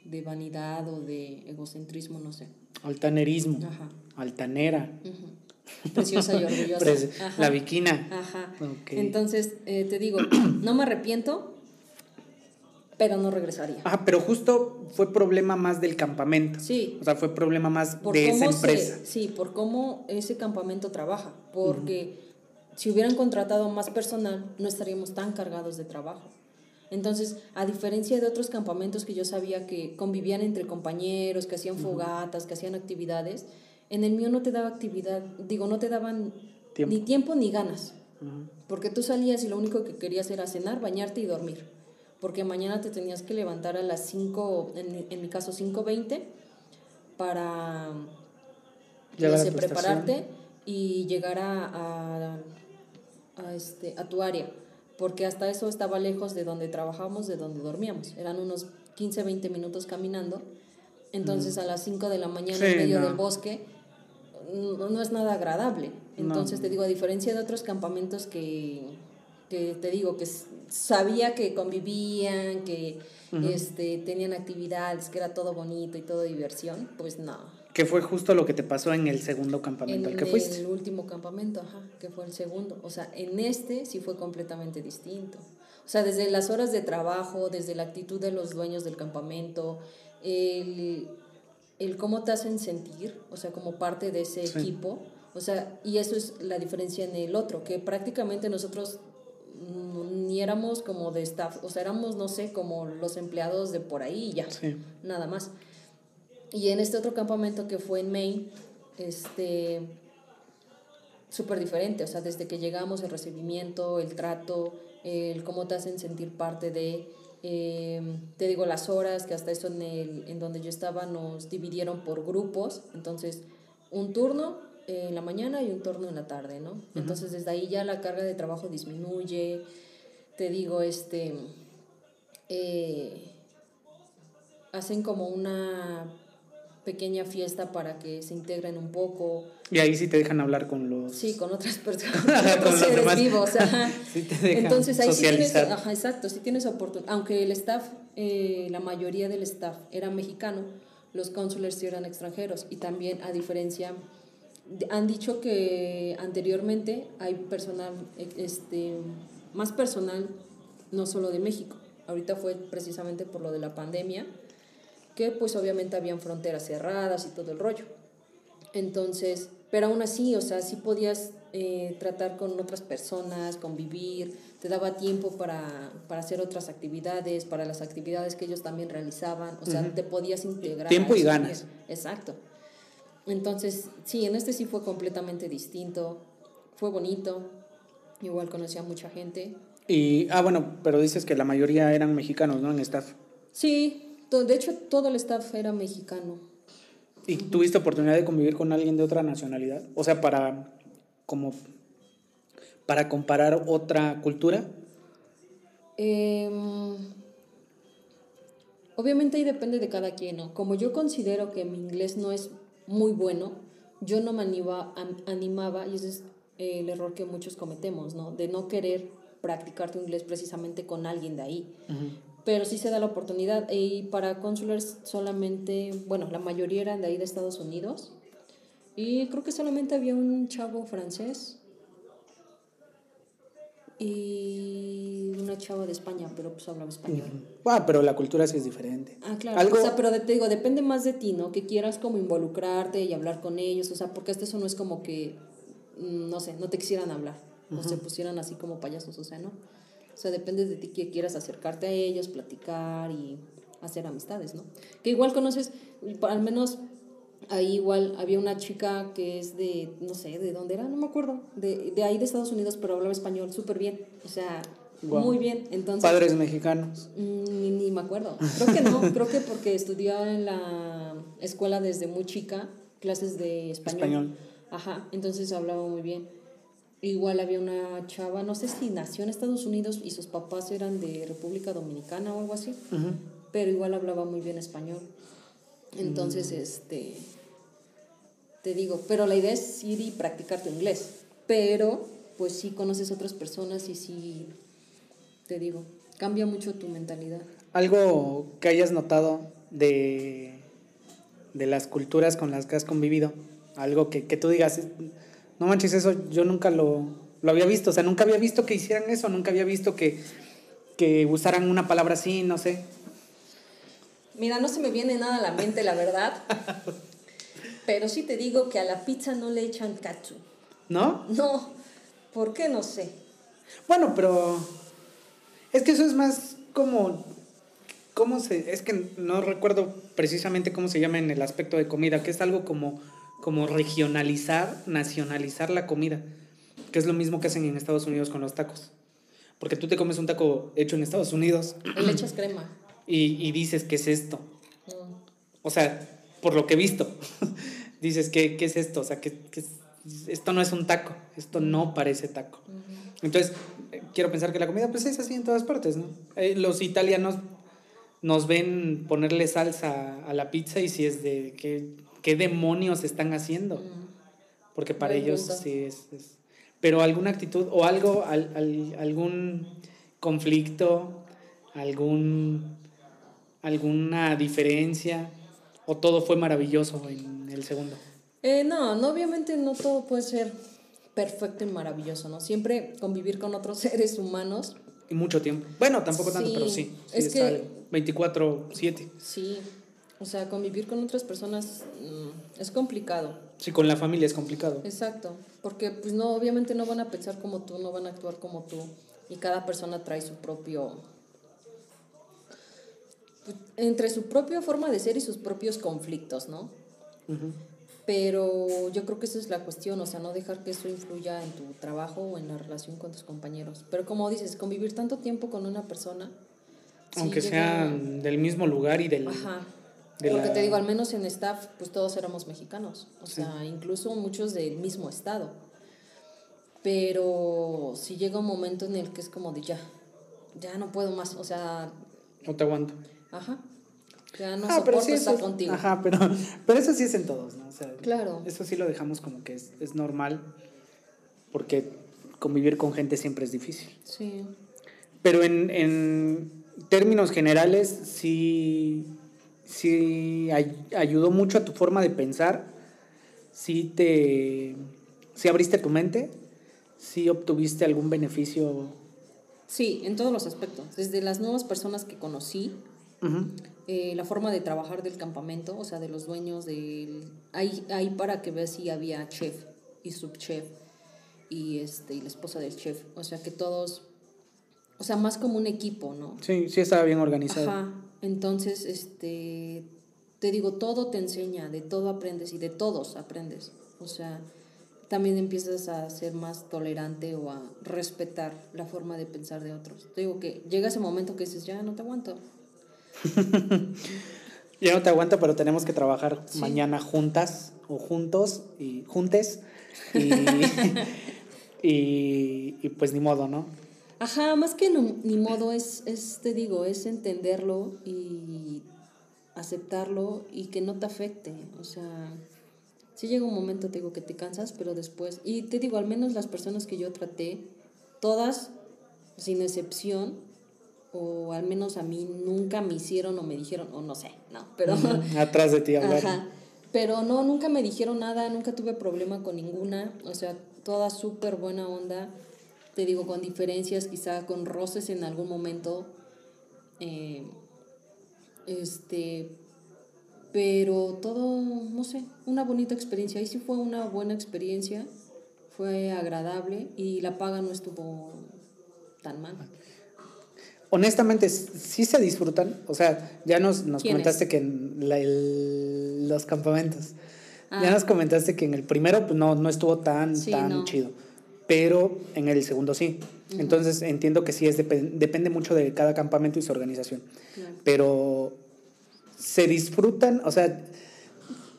de vanidad o de egocentrismo, no sé. Altanerismo. Ajá. Altanera. Ujú. Preciosa y orgullosa. Ajá. La viquina. Ajá. Entonces, eh, te digo, no me arrepiento, pero no regresaría. Ah, pero justo fue problema más del campamento. Sí. O sea, fue problema más Por de esa se- empresa. sí, por cómo ese campamento trabaja. Porque si hubieran contratado más personal, no estaríamos tan cargados de trabajo. Entonces, a diferencia de otros campamentos que yo sabía que convivían entre compañeros, que hacían fogatas, que hacían actividades, en el mío no te daba actividad, digo, no te daban Tiempo. ni tiempo ni ganas. Porque tú salías y lo único que querías era cenar, bañarte y dormir. Porque mañana te tenías que levantar a las 5, en, en mi caso 5.20, para Llegar sé, prepararte y llegar a, a, a este, a tu área. Porque hasta eso estaba lejos de donde trabajábamos, de donde dormíamos. Eran unos 15, 20 minutos caminando. Entonces a las 5 de la mañana Sí, en medio no. del bosque no, no es nada agradable. Entonces te digo, a diferencia de otros campamentos que, que te digo, que sabía que convivían, que este, tenían actividades, que era todo bonito y todo diversión, pues no. Que fue justo lo que te pasó en el segundo campamento En al que fuiste. el último campamento, ajá, que fue el segundo. O sea, en este sí fue completamente distinto. O sea, desde las horas de trabajo, desde la actitud de los dueños del campamento, el, el cómo te hacen sentir, o sea, como parte de ese Sí. equipo. O sea, y eso es la diferencia en el otro, que prácticamente nosotros mm, ni éramos como de staff, o sea, éramos, no sé, como los empleados de por ahí ya Sí. nada más. Y en este otro campamento que fue en Maine, este, súper diferente, o sea, desde que llegamos, el recibimiento, el trato, el cómo te hacen sentir parte de, eh, te digo, las horas, que hasta eso en, el, en donde yo estaba nos dividieron por grupos, entonces un turno en la mañana y un turno en la tarde, ¿no? Entonces desde ahí ya la carga de trabajo disminuye, te digo, este, eh, hacen como una pequeña fiesta para que se integren un poco. Y ahí sí te dejan hablar con los. Sí, con otras personas, Con con los seres demás. vivos. ajá. Sí te dejan Entonces ahí sí tienes, socializar. ajá, exacto, sí tienes oportunidad. Aunque el staff, eh, la mayoría del staff era mexicano, los cónsules sí eran extranjeros. Y también, a diferencia, han dicho que anteriormente hay personal, eh, este, más personal, no solo de México. Ahorita fue precisamente por lo de la pandemia, que pues obviamente habían fronteras cerradas y todo el rollo. Entonces, pero aún así, o sea, sí podías eh, tratar con otras personas, convivir, te daba tiempo para, para hacer otras actividades, para las actividades que ellos también realizaban, o sea, Ujú. te podías integrar. Tiempo y ganas. Exacto. Entonces, sí, en este sí fue completamente distinto, fue bonito, igual conocí a mucha gente. Y, ah, bueno, pero dices que la mayoría eran mexicanos, ¿no? En staff. Sí, de hecho todo el staff era mexicano. ¿Y tuviste oportunidad de convivir con alguien de otra nacionalidad? O sea, para como para comparar otra cultura. Em, obviamente ahí depende de cada quien, ¿no? Como yo considero que mi inglés no es muy bueno, yo no me anima- an- animaba, y ese es eh, el error que muchos cometemos, ¿no? De no querer practicar tu inglés precisamente con alguien de ahí. Pero sí se da la oportunidad. Y para consulars solamente, bueno, la mayoría eran de ahí de Estados Unidos. Y creo que solamente había un chavo francés. y una chava de España, pero pues hablaba español. Ah, pero la cultura sí es diferente. Ah, claro. Algo- O sea, pero te digo, depende más de ti, ¿no? Que quieras como involucrarte y hablar con ellos, o sea, porque hasta eso no es como que, mm, no sé, no te quisieran hablar, o se pusieran así como payasos, o sea, ¿no? O sea, depende de ti que quieras acercarte a ellos, platicar y hacer amistades, ¿no? Que igual conoces, al menos ahí igual había una chica que es de, no sé, de dónde era, no me acuerdo, de, de ahí de Estados Unidos, pero hablaba español súper bien, o sea, muy bien. Entonces, Padres mexicanos. Mm, Ni, ni me acuerdo. Creo que no, creo que porque estudió en la escuela desde muy chica, clases de español. Español. Ajá, entonces hablaba muy bien. Igual había una chava, no sé si nació en Estados Unidos y sus papás eran de República Dominicana o algo así, pero igual hablaba muy bien español. Entonces, Mm. este, te digo, pero la idea es ir y practicar tu inglés, pero pues sí conoces otras personas y sí, te digo, cambia mucho tu mentalidad. Algo que hayas notado de, de las culturas con las que has convivido. Algo que, que tú digas, no manches, eso yo nunca lo, lo había visto. O sea, nunca había visto que hicieran eso, nunca había visto que, que usaran una palabra así, no sé. Mira, no se me viene nada a la mente, la verdad. Pero sí te digo que a la pizza no le echan katsu. ¿No? No, ¿por qué? No sé. Bueno, pero es que eso es más como cómo se es que no recuerdo precisamente cómo se llama en el aspecto de comida, que es algo como como regionalizar, nacionalizar la comida, que es lo mismo que hacen en Estados Unidos con los tacos. Porque tú te comes un taco hecho en Estados Unidos Y le echas crema. y, y dices, ¿qué es esto? Mm. O sea, por lo que he visto, dices, ¿qué, qué es esto? O sea, ¿qué, qué es- esto no es un taco, esto no parece taco. Entonces, eh, quiero pensar que la comida pues es así en todas partes, ¿no? Eh, los italianos nos ven ponerle salsa a la pizza y si es de qué, qué demonios están haciendo, porque para ellos punto. sí es, es- Pero alguna actitud o algo, al- al- algún conflicto, algún, alguna diferencia, o todo fue maravilloso en el segundo. Eh, no, no, obviamente no todo puede ser perfecto y maravilloso, ¿no? Siempre convivir con otros seres humanos, Y mucho tiempo. Bueno, tampoco tanto, Sí, pero sí. sí es que- algo. 24-7. sí. O sea, convivir con otras personas mm, es complicado. Sí, con la familia es complicado. Exacto, porque pues no, obviamente no van a pensar como tú, no van a actuar como tú y cada persona trae su propio, entre su propia forma de ser y sus propios conflictos, ¿no? Ujú. Pero yo creo que esa es la cuestión, o sea, no dejar que eso influya en tu trabajo o en la relación con tus compañeros. Pero como dices, convivir tanto tiempo con una persona. Aunque llega- sean del mismo lugar y del... Ajá. De Porque la- te digo, al menos en staff, pues todos éramos mexicanos. O sea, incluso muchos del mismo estado. Pero si llega un momento en el que es como de ya, ya no puedo más. O sea, No te aguanto. ajá. Ya no ah, soporto pero sí, estar contigo. Ajá, pero, pero eso sí es en todos, ¿no? O sea, Claro. Eso sí lo dejamos como que es, es normal, porque convivir con gente siempre es difícil. Sí. Pero en, en términos generales, sí, sí ay- ayudó mucho a tu forma de pensar, sí te, sí abriste tu mente, sí obtuviste algún beneficio. Sí, en todos los aspectos. Desde las nuevas personas que conocí, eh, la forma de trabajar del campamento, o sea, de los dueños del... Ahí, ahí para que veas si había chef y subchef y, este, y la esposa del chef. O sea, que todos... O sea, más como un equipo, ¿no? Sí, sí estaba bien organizado. Ajá. Entonces, este... Te digo, todo te enseña, de todo aprendes y de todos aprendes. O sea, también empiezas a ser más tolerante o a respetar la forma de pensar de otros. Te digo que llega ese momento que dices, ya no te aguanto. Ya no te aguanto, pero tenemos que trabajar Sí. mañana juntas o juntos y juntes. Y, y, y pues ni modo, ¿no? Ajá, más que no- ni modo es, es, te digo, es entenderlo y aceptarlo y que no te afecte. O sea, sí llega un momento, te digo, que te cansas, pero después, y te digo, al menos las personas que yo traté, todas, sin excepción, o al menos a mí nunca me hicieron o me dijeron, o no sé, no, pero... Atrás de ti hablar. Ajá. Pero no, nunca me dijeron nada, nunca tuve problema con ninguna, o sea, toda súper buena onda. Te digo, con diferencias, quizá con roces en algún momento. eh, este, pero todo, no sé, una bonita experiencia. Ahí sí fue una buena experiencia, fue agradable y la paga no estuvo tan mal. Honestamente, sí se disfrutan. O sea, ya nos, nos comentaste que en la- el- los campamentos. Ah. Ya nos comentaste que en el primero pues, no, no estuvo tan, Sí, tan no. chido. Pero en el segundo sí. Entonces entiendo que sí es depen- depende mucho de cada campamento y su organización. Claro. Pero se disfrutan, o sea,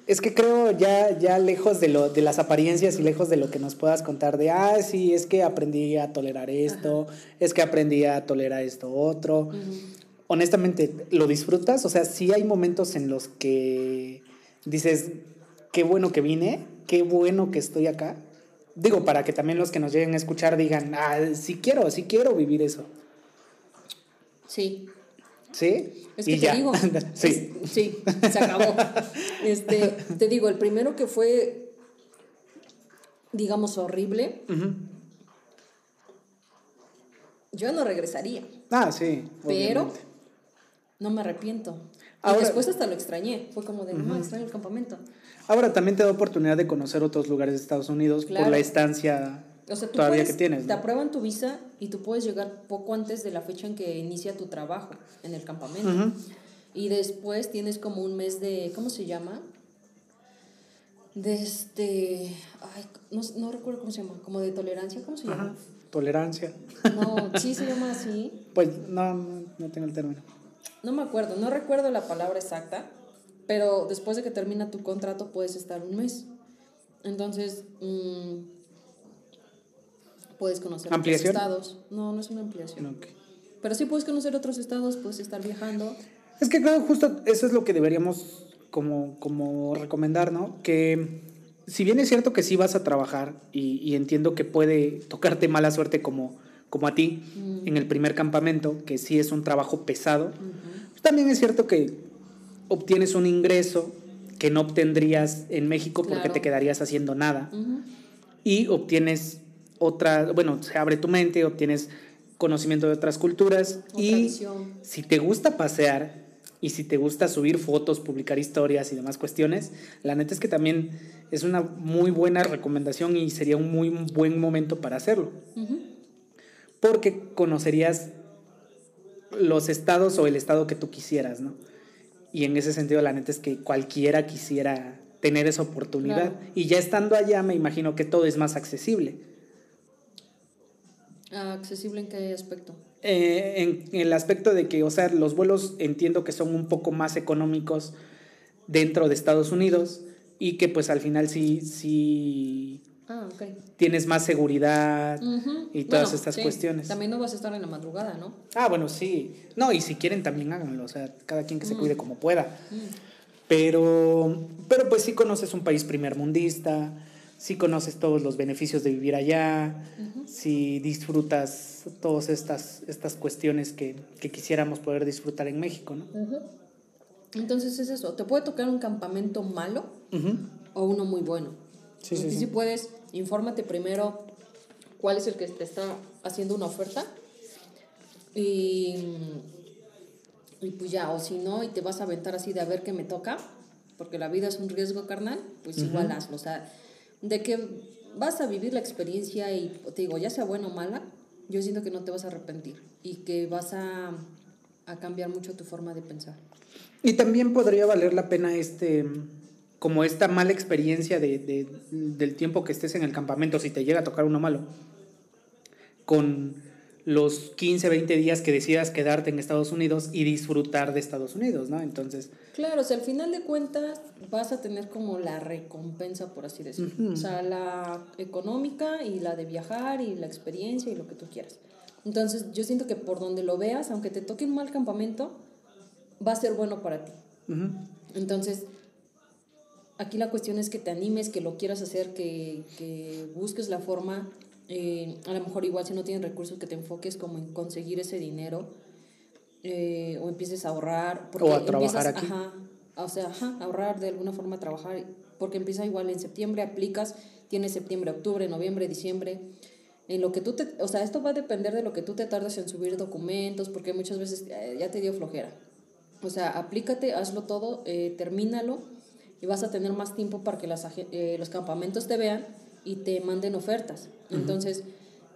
es que creo ya, ya lejos de, lo, de las apariencias y lejos de lo que nos puedas contar de, ah, sí, es que aprendí a tolerar esto, es que aprendí a tolerar esto otro. Honestamente, ¿lo disfrutas? O sea, sí hay momentos en los que dices, qué bueno que vine, qué bueno que estoy acá. Digo, para que también los que nos lleguen a escuchar digan, ah, sí quiero, sí quiero vivir eso. Sí, ¿Sí? Es que Y te ya. digo. sí. es- sí, se acabó. Este, te digo, el primero que fue, digamos, horrible, yo no regresaría, Ah, sí. pero obviamente. No me arrepiento. Y Ahora- después hasta lo extrañé. Fue como de, no, extraño el campamento. Ahora también te da oportunidad de conocer otros lugares de Estados Unidos por la estancia O sea, tú todavía puedes- que tienes. Te aprueban tu visa y tú puedes llegar poco antes de la fecha en que inicia tu trabajo en el campamento. Y después tienes como un mes de, ¿cómo se llama? De este, ay, no, no recuerdo cómo se llama, como de tolerancia, ¿cómo se llama? Tolerancia. No, sí se llama así. Pues no, no, no tengo el término. No me acuerdo, no recuerdo la palabra exacta, pero después de que termina tu contrato puedes estar un mes. Entonces, mm, puedes conocer ¿Ampliación? otros estados. No, no es una ampliación. Ok. Pero sí puedes conocer otros estados, puedes estar viajando. Es que creo justo eso es lo que deberíamos como, como recomendar, ¿no? Que si bien es cierto que sí vas a trabajar y, y entiendo que puede tocarte mala suerte como, como a ti Mm. en el primer campamento, que sí es un trabajo pesado, también es cierto que obtienes un ingreso que no obtendrías en México porque Claro. te quedarías haciendo nada. Y obtienes otra, bueno, se abre tu mente, obtienes conocimiento de otras culturas Otra y visión. si te gusta pasear y si te gusta subir fotos, publicar historias y demás cuestiones, la neta es que también es una muy buena recomendación y sería un muy buen momento para hacerlo, porque conocerías los estados o el estado que tú quisieras, ¿no? Y en ese sentido, la neta es que cualquiera quisiera tener esa oportunidad. Claro. Y ya estando allá, me imagino que todo es más accesible. Ah, ¿Accesible en qué aspecto? Eh, en el aspecto de que, o sea, los vuelos entiendo que son un poco más económicos dentro de Estados Unidos y que pues al final sí, sí Ah, ok. tienes más seguridad y todas Bueno, estas sí, cuestiones. También no vas a estar en la madrugada, ¿no? Ah, bueno, sí. No, y si quieren también háganlo, o sea, cada quien que se cuide como pueda. Mm. Pero, pero pues sí conoces un país primermundista, sí conoces todos los beneficios de vivir allá, sí disfrutas todas estas, estas cuestiones que, que quisiéramos poder disfrutar en México, ¿no? Entonces es eso, te puede tocar un campamento malo o uno muy bueno. Sí, sí, sí. si puedes, infórmate primero cuál es el que te está haciendo una oferta. Y, y pues ya, o si no, y te vas a aventar así de a ver qué me toca, porque la vida es un riesgo carnal, pues igual hazlo. O sea, de que vas a vivir la experiencia y te digo, ya sea buena o mala, yo siento que no te vas a arrepentir y que vas a, a cambiar mucho tu forma de pensar. Y también podría valer la pena este como esta mala experiencia de, de- del tiempo que estés en el campamento, si te llega a tocar uno malo, con los 15, 20 días que decidas quedarte en Estados Unidos y disfrutar de Estados Unidos, ¿no? Entonces, Claro, o sea, al final de cuentas vas a tener como la recompensa, por así decirlo. O sea, la económica y la de viajar y la experiencia y lo que tú quieras. Entonces, yo siento que por donde lo veas, aunque te toque un mal campamento, va a ser bueno para ti. Entonces, aquí la cuestión es que te animes, que lo quieras hacer, que, que busques la forma. eh, a lo mejor igual si no tienes recursos, que te enfoques como en conseguir ese dinero eh, o empieces a ahorrar. O a trabajar empiezas, aquí. Ajá, o sea, ajá, ahorrar de alguna forma, trabajar, porque empieza igual en septiembre, aplicas, tienes septiembre, octubre, noviembre, diciembre. en lo que tú te, o sea, esto va a depender de lo que tú te tardes en subir documentos, porque muchas veces eh, ya te dio flojera. O sea, aplícate, hazlo todo, eh, termínalo y vas a tener más tiempo para que las, eh, los campamentos te vean y te manden ofertas. Entonces,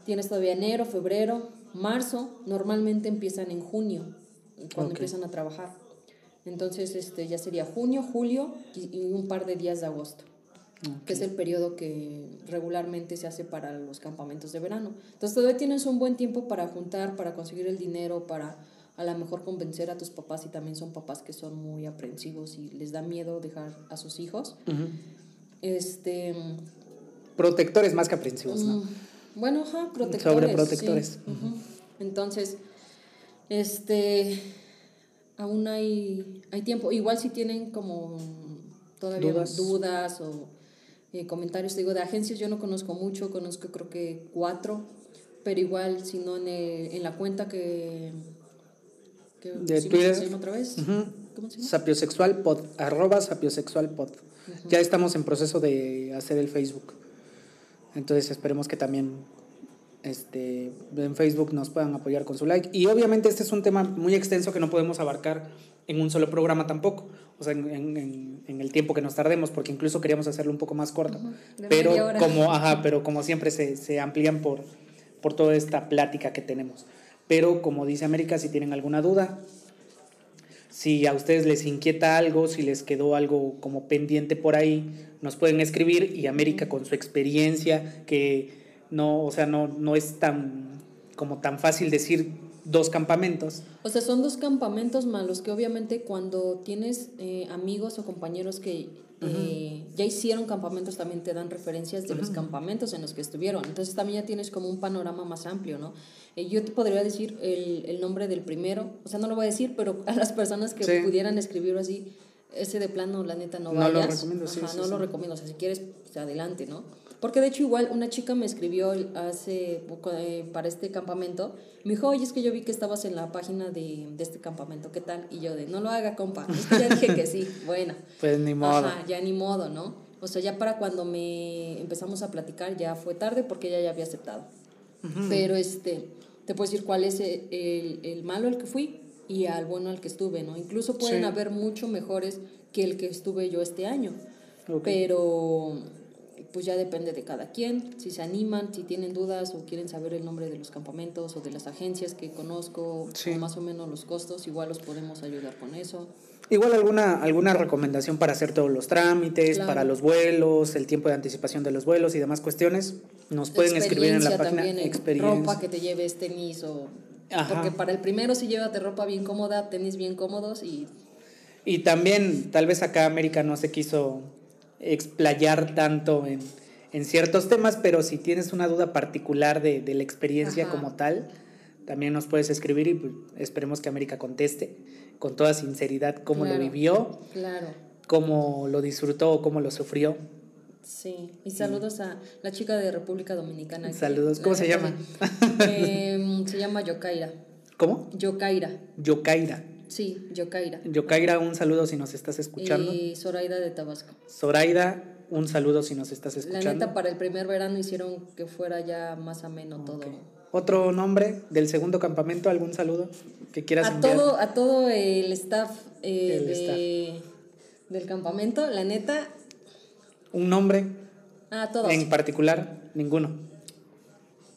tienes todavía enero, febrero, marzo, normalmente empiezan en junio, cuando empiezan a trabajar. Entonces, este, ya sería junio, julio y, un par de días de agosto, que es el periodo que regularmente se hace para los campamentos de verano. Entonces, todavía tienes un buen tiempo para juntar, para conseguir el dinero, para a lo mejor convencer a tus papás y también son papás que son muy aprensivos y les da miedo dejar a sus hijos. Este protectores más que aprensivos, ¿no? Mm, bueno, ajá, protectores. protectores. Entonces, este aún hay hay tiempo. Igual si tienen como todavía dudas, o eh, comentarios, digo, de agencias yo no conozco mucho, conozco creo que cuatro, pero igual si no en, en la cuenta que de Twitter. otra vez? ¿Cómo se llama? Sapiosexualpod, arroba sapiosexualpod. Ya estamos en proceso de hacer el Facebook. Entonces esperemos que también este, en Facebook nos puedan apoyar con su like. Y obviamente este es un tema muy extenso que no podemos abarcar en un solo programa tampoco, o sea, en, en, en el tiempo que nos tardemos, porque incluso queríamos hacerlo un poco más corto. Pero como, ajá, pero como siempre se, se amplían por, por toda esta plática que tenemos. Pero como dice América, si tienen alguna duda, si a ustedes les inquieta algo, si les quedó algo como pendiente por ahí, nos pueden escribir y América con su experiencia, que no, o sea, no, no es tan como tan fácil decir dos campamentos. O sea, son dos campamentos malos que obviamente cuando tienes eh, amigos o compañeros que eh, ya hicieron campamentos, también te dan referencias de los campamentos en los que estuvieron. Entonces también ya tienes como un panorama más amplio, ¿no? Eh, yo te podría decir el, el, nombre del primero, o sea, no lo voy a decir, pero a las personas que pudieran escribirlo así, ese de plano, la neta, no, vayas. No lo recomiendo, sí, No lo recomiendo, o sea, si quieres, pues, adelante, ¿no? Porque de hecho igual una chica me escribió hace poco eh, para este campamento, me dijo, oye, es que yo vi que estabas en la página de, de este campamento, ¿qué tal? Y yo de, no lo haga, compa. Es que ya dije que sí, bueno. Pues ni modo. Ajá, ya ni modo, ¿no? O sea, ya para cuando me empezamos a platicar ya fue tarde porque ella ya había aceptado. Pero este, te puedo decir cuál es el, el, malo al que fui y al bueno al que estuve, ¿no? Incluso pueden haber mucho mejores que el que estuve yo este año. Pero pues ya depende de cada quien, si se animan, si tienen dudas o quieren saber el nombre de los campamentos o de las agencias que conozco, o más o menos los costos, igual los podemos ayudar con eso. Igual alguna, alguna recomendación para hacer todos los trámites, para los vuelos, el tiempo de anticipación de los vuelos y demás cuestiones, nos pueden escribir en la página. También, experiencia. Ropa que te lleves, tenis o... Porque para el primero sí llévate ropa bien cómoda, tenis bien cómodos y... Y también, tal vez acá América no se quiso explayar tanto en, en, ciertos temas, pero si tienes una duda particular de, de la experiencia como tal, también nos puedes escribir y pues, esperemos que América conteste con toda sinceridad cómo lo vivió, claro. cómo lo disfrutó, cómo lo sufrió. Sí, y saludos a la chica de República Dominicana. Saludos, ¿cómo se llama? Em, se llama Yokaira. ¿Cómo? Yokaira. Yokaira. Sí, Yokaira. Yokaira, un saludo si nos estás escuchando. Y Zoraida de Tabasco. Zoraida, un saludo si nos estás escuchando. La neta, para el primer verano hicieron que fuera ya más ameno todo. ¿Otro nombre del segundo campamento? ¿Algún saludo que quieras a Todo, a todo el staff, eh, del campamento, la neta. ¿Un nombre? A todos. En particular, ninguno.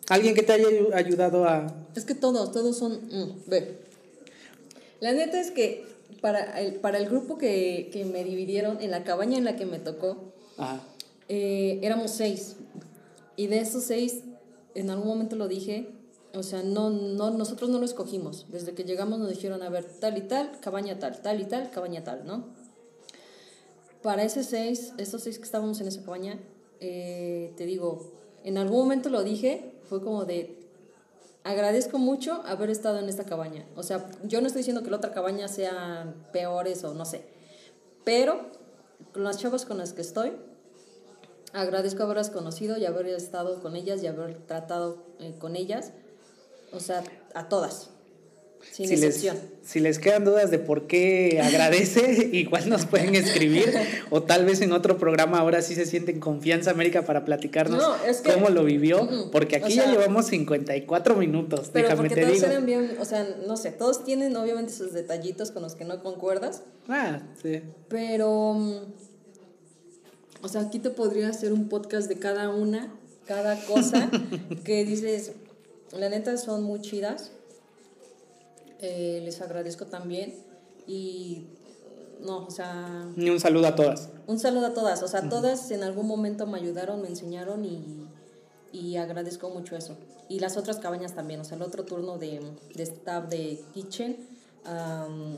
¿Alguien que te haya ayudado a...? Es que todos, todos son... Mm, ve la neta es que para el, para el grupo que, que me dividieron en la cabaña en la que me tocó, eh, éramos seis. Y de esos seis, en algún momento lo dije, o sea, no, no, nosotros no lo escogimos. Desde que llegamos nos dijeron, a ver, tal y tal, cabaña tal, tal y tal, cabaña tal, ¿no? Para esos seis, esos seis que estábamos en esa cabaña, eh, te digo, en algún momento lo dije, fue como de, agradezco mucho haber estado en esta cabaña. O sea, yo no estoy diciendo que la otra cabaña sean peores o no sé, pero las chavas con las que estoy, agradezco haberlas conocido y haber estado con ellas y haber tratado eh, con ellas, o sea, a todas. Sin si les, excepción. si les quedan dudas de por qué agradece, igual nos pueden escribir o tal vez en otro programa ahora sí se sienten confianza América para platicarnos No, es que- cómo lo vivió, porque aquí O ya sea- llevamos 54 minutos, Pero déjame porque te todos digo. eran bien, o sea, no sé, todos tienen obviamente sus detallitos con los que no concuerdas, Ah, sí. pero, mm, o sea, aquí te podría hacer un podcast de cada una, cada cosa que dices, la neta son muy chidas, Eh, les agradezco también y, no, o sea, Ni un saludo a todas. un saludo a todas, o sea, todas en algún momento me ayudaron, me enseñaron y, y agradezco mucho eso. Y las otras cabañas también, o sea, el otro turno de, de staff de kitchen, am,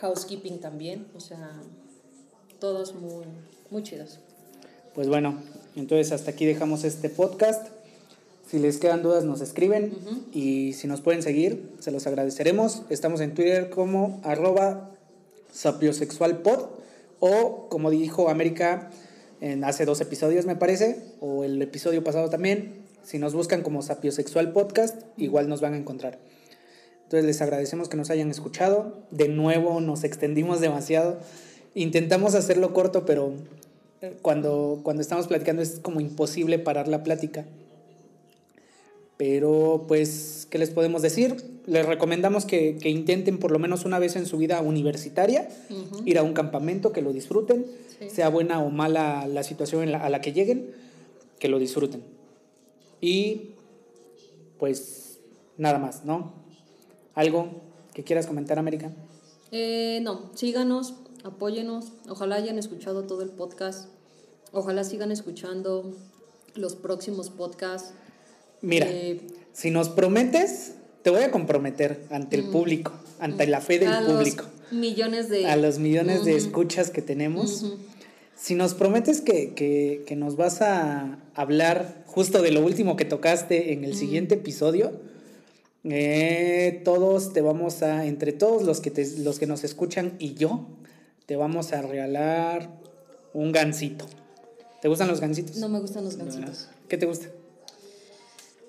housekeeping también, o sea, todos muy, muy chidos. Pues bueno, entonces hasta aquí dejamos este podcast. Si les quedan dudas nos escriben y si nos pueden seguir, se los agradeceremos. Estamos en Twitter como arroba sapiosexualpod o como dijo América en hace dos episodios me parece, o el episodio pasado también, si nos buscan como sapiosexual podcast, igual nos van a encontrar. Entonces les agradecemos que nos hayan escuchado. De nuevo nos extendimos demasiado. Intentamos hacerlo corto, pero eh, cuando, cuando estamos platicando es como imposible parar la plática. Pero pues, ¿qué les podemos decir? Les recomendamos que, que intenten por lo menos una vez en su vida universitaria ir a un campamento, que lo disfruten, Sí. sea buena o mala la situación en la- a la que lleguen, que lo disfruten. Y pues nada más, ¿no? ¿Algo que quieras comentar, América? Eh, no, síganos, apóyenos, ojalá hayan escuchado todo el podcast, ojalá sigan escuchando los próximos podcasts. Mira, Eh, si nos prometes, te voy a comprometer ante el público, ante la fe del a los público, millones de... a los millones de escuchas que tenemos. Si nos prometes que, que- que nos vas a hablar justo de lo último que tocaste en el siguiente episodio, eh, todos te vamos a, entre todos los que, te- los que nos escuchan y yo, te vamos a regalar un gansito. ¿Te gustan los gansitos? No me gustan los gansitos. ¿Qué te gusta?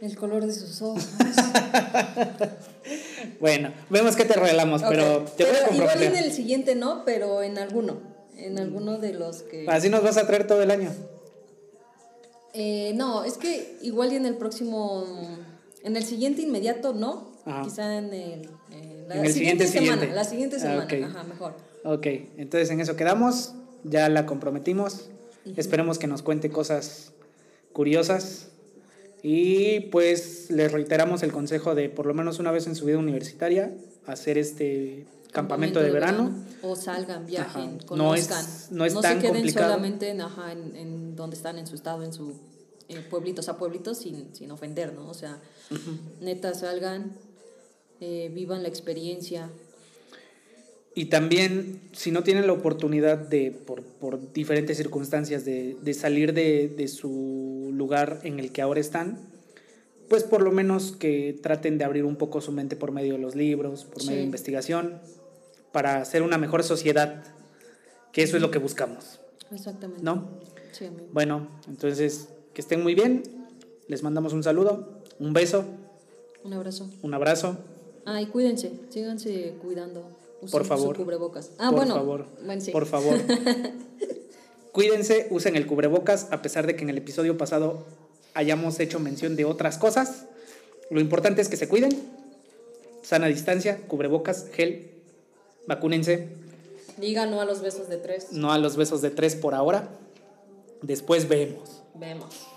El color de sus ojos. Bueno, vemos que te regalamos, pero te voy a pero igual comprometer. en el siguiente no, pero en alguno. En alguno de los que... Así nos vas a traer todo el año. Eh, no, es que igual y en el próximo... En el siguiente inmediato no. Ajá. Quizá en el... eh, la En el siguiente, siguiente semana. siguiente. La siguiente Ah, semana. ok. Ajá, mejor. Ok, entonces en eso quedamos, ya la comprometimos, esperemos que nos cuente cosas curiosas y pues les reiteramos el consejo de por lo menos una vez en su vida universitaria hacer este campamento, de, verano. O salgan, viajen, Ajá. No es- conozcan. no es se tan queden complicado. solamente en, ajá, en, en donde están, en su estado, en su eh, pueblito. O sea, pueblitos sin, sin ofender, ¿no? O sea, neta, salgan, eh, vivan la experiencia. Y también, si no tienen la oportunidad de, por, por diferentes circunstancias, de, de salir de, de su lugar en el que ahora están, pues por lo menos que traten de abrir un poco su mente por medio de los libros, por medio de Sí. investigación, para hacer una mejor sociedad, que eso es lo que buscamos, Exactamente. ¿no? Sí, amigo. Bueno, entonces, que estén muy bien, les mandamos un saludo, un beso, Un abrazo. un abrazo, Ah, y cuídense, síganse cuidando. Usen Por favor. Su cubrebocas. Ah, por bueno. favor, Bueno, sí. por favor. Cuídense, usen el cubrebocas, a pesar de que en el episodio pasado hayamos hecho mención de otras cosas. Lo importante es que se cuiden. Sana distancia, cubrebocas, gel, vacúnense. Diga no a los besos de tres. No a los besos de tres por ahora. Después vemos. Vemos.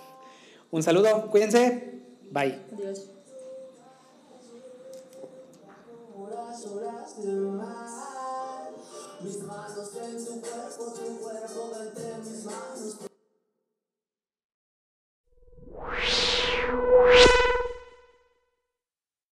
Un saludo, cuídense. Bye. Adiós. horas, horas de mar. Mis manos en tu cuerpo, tu you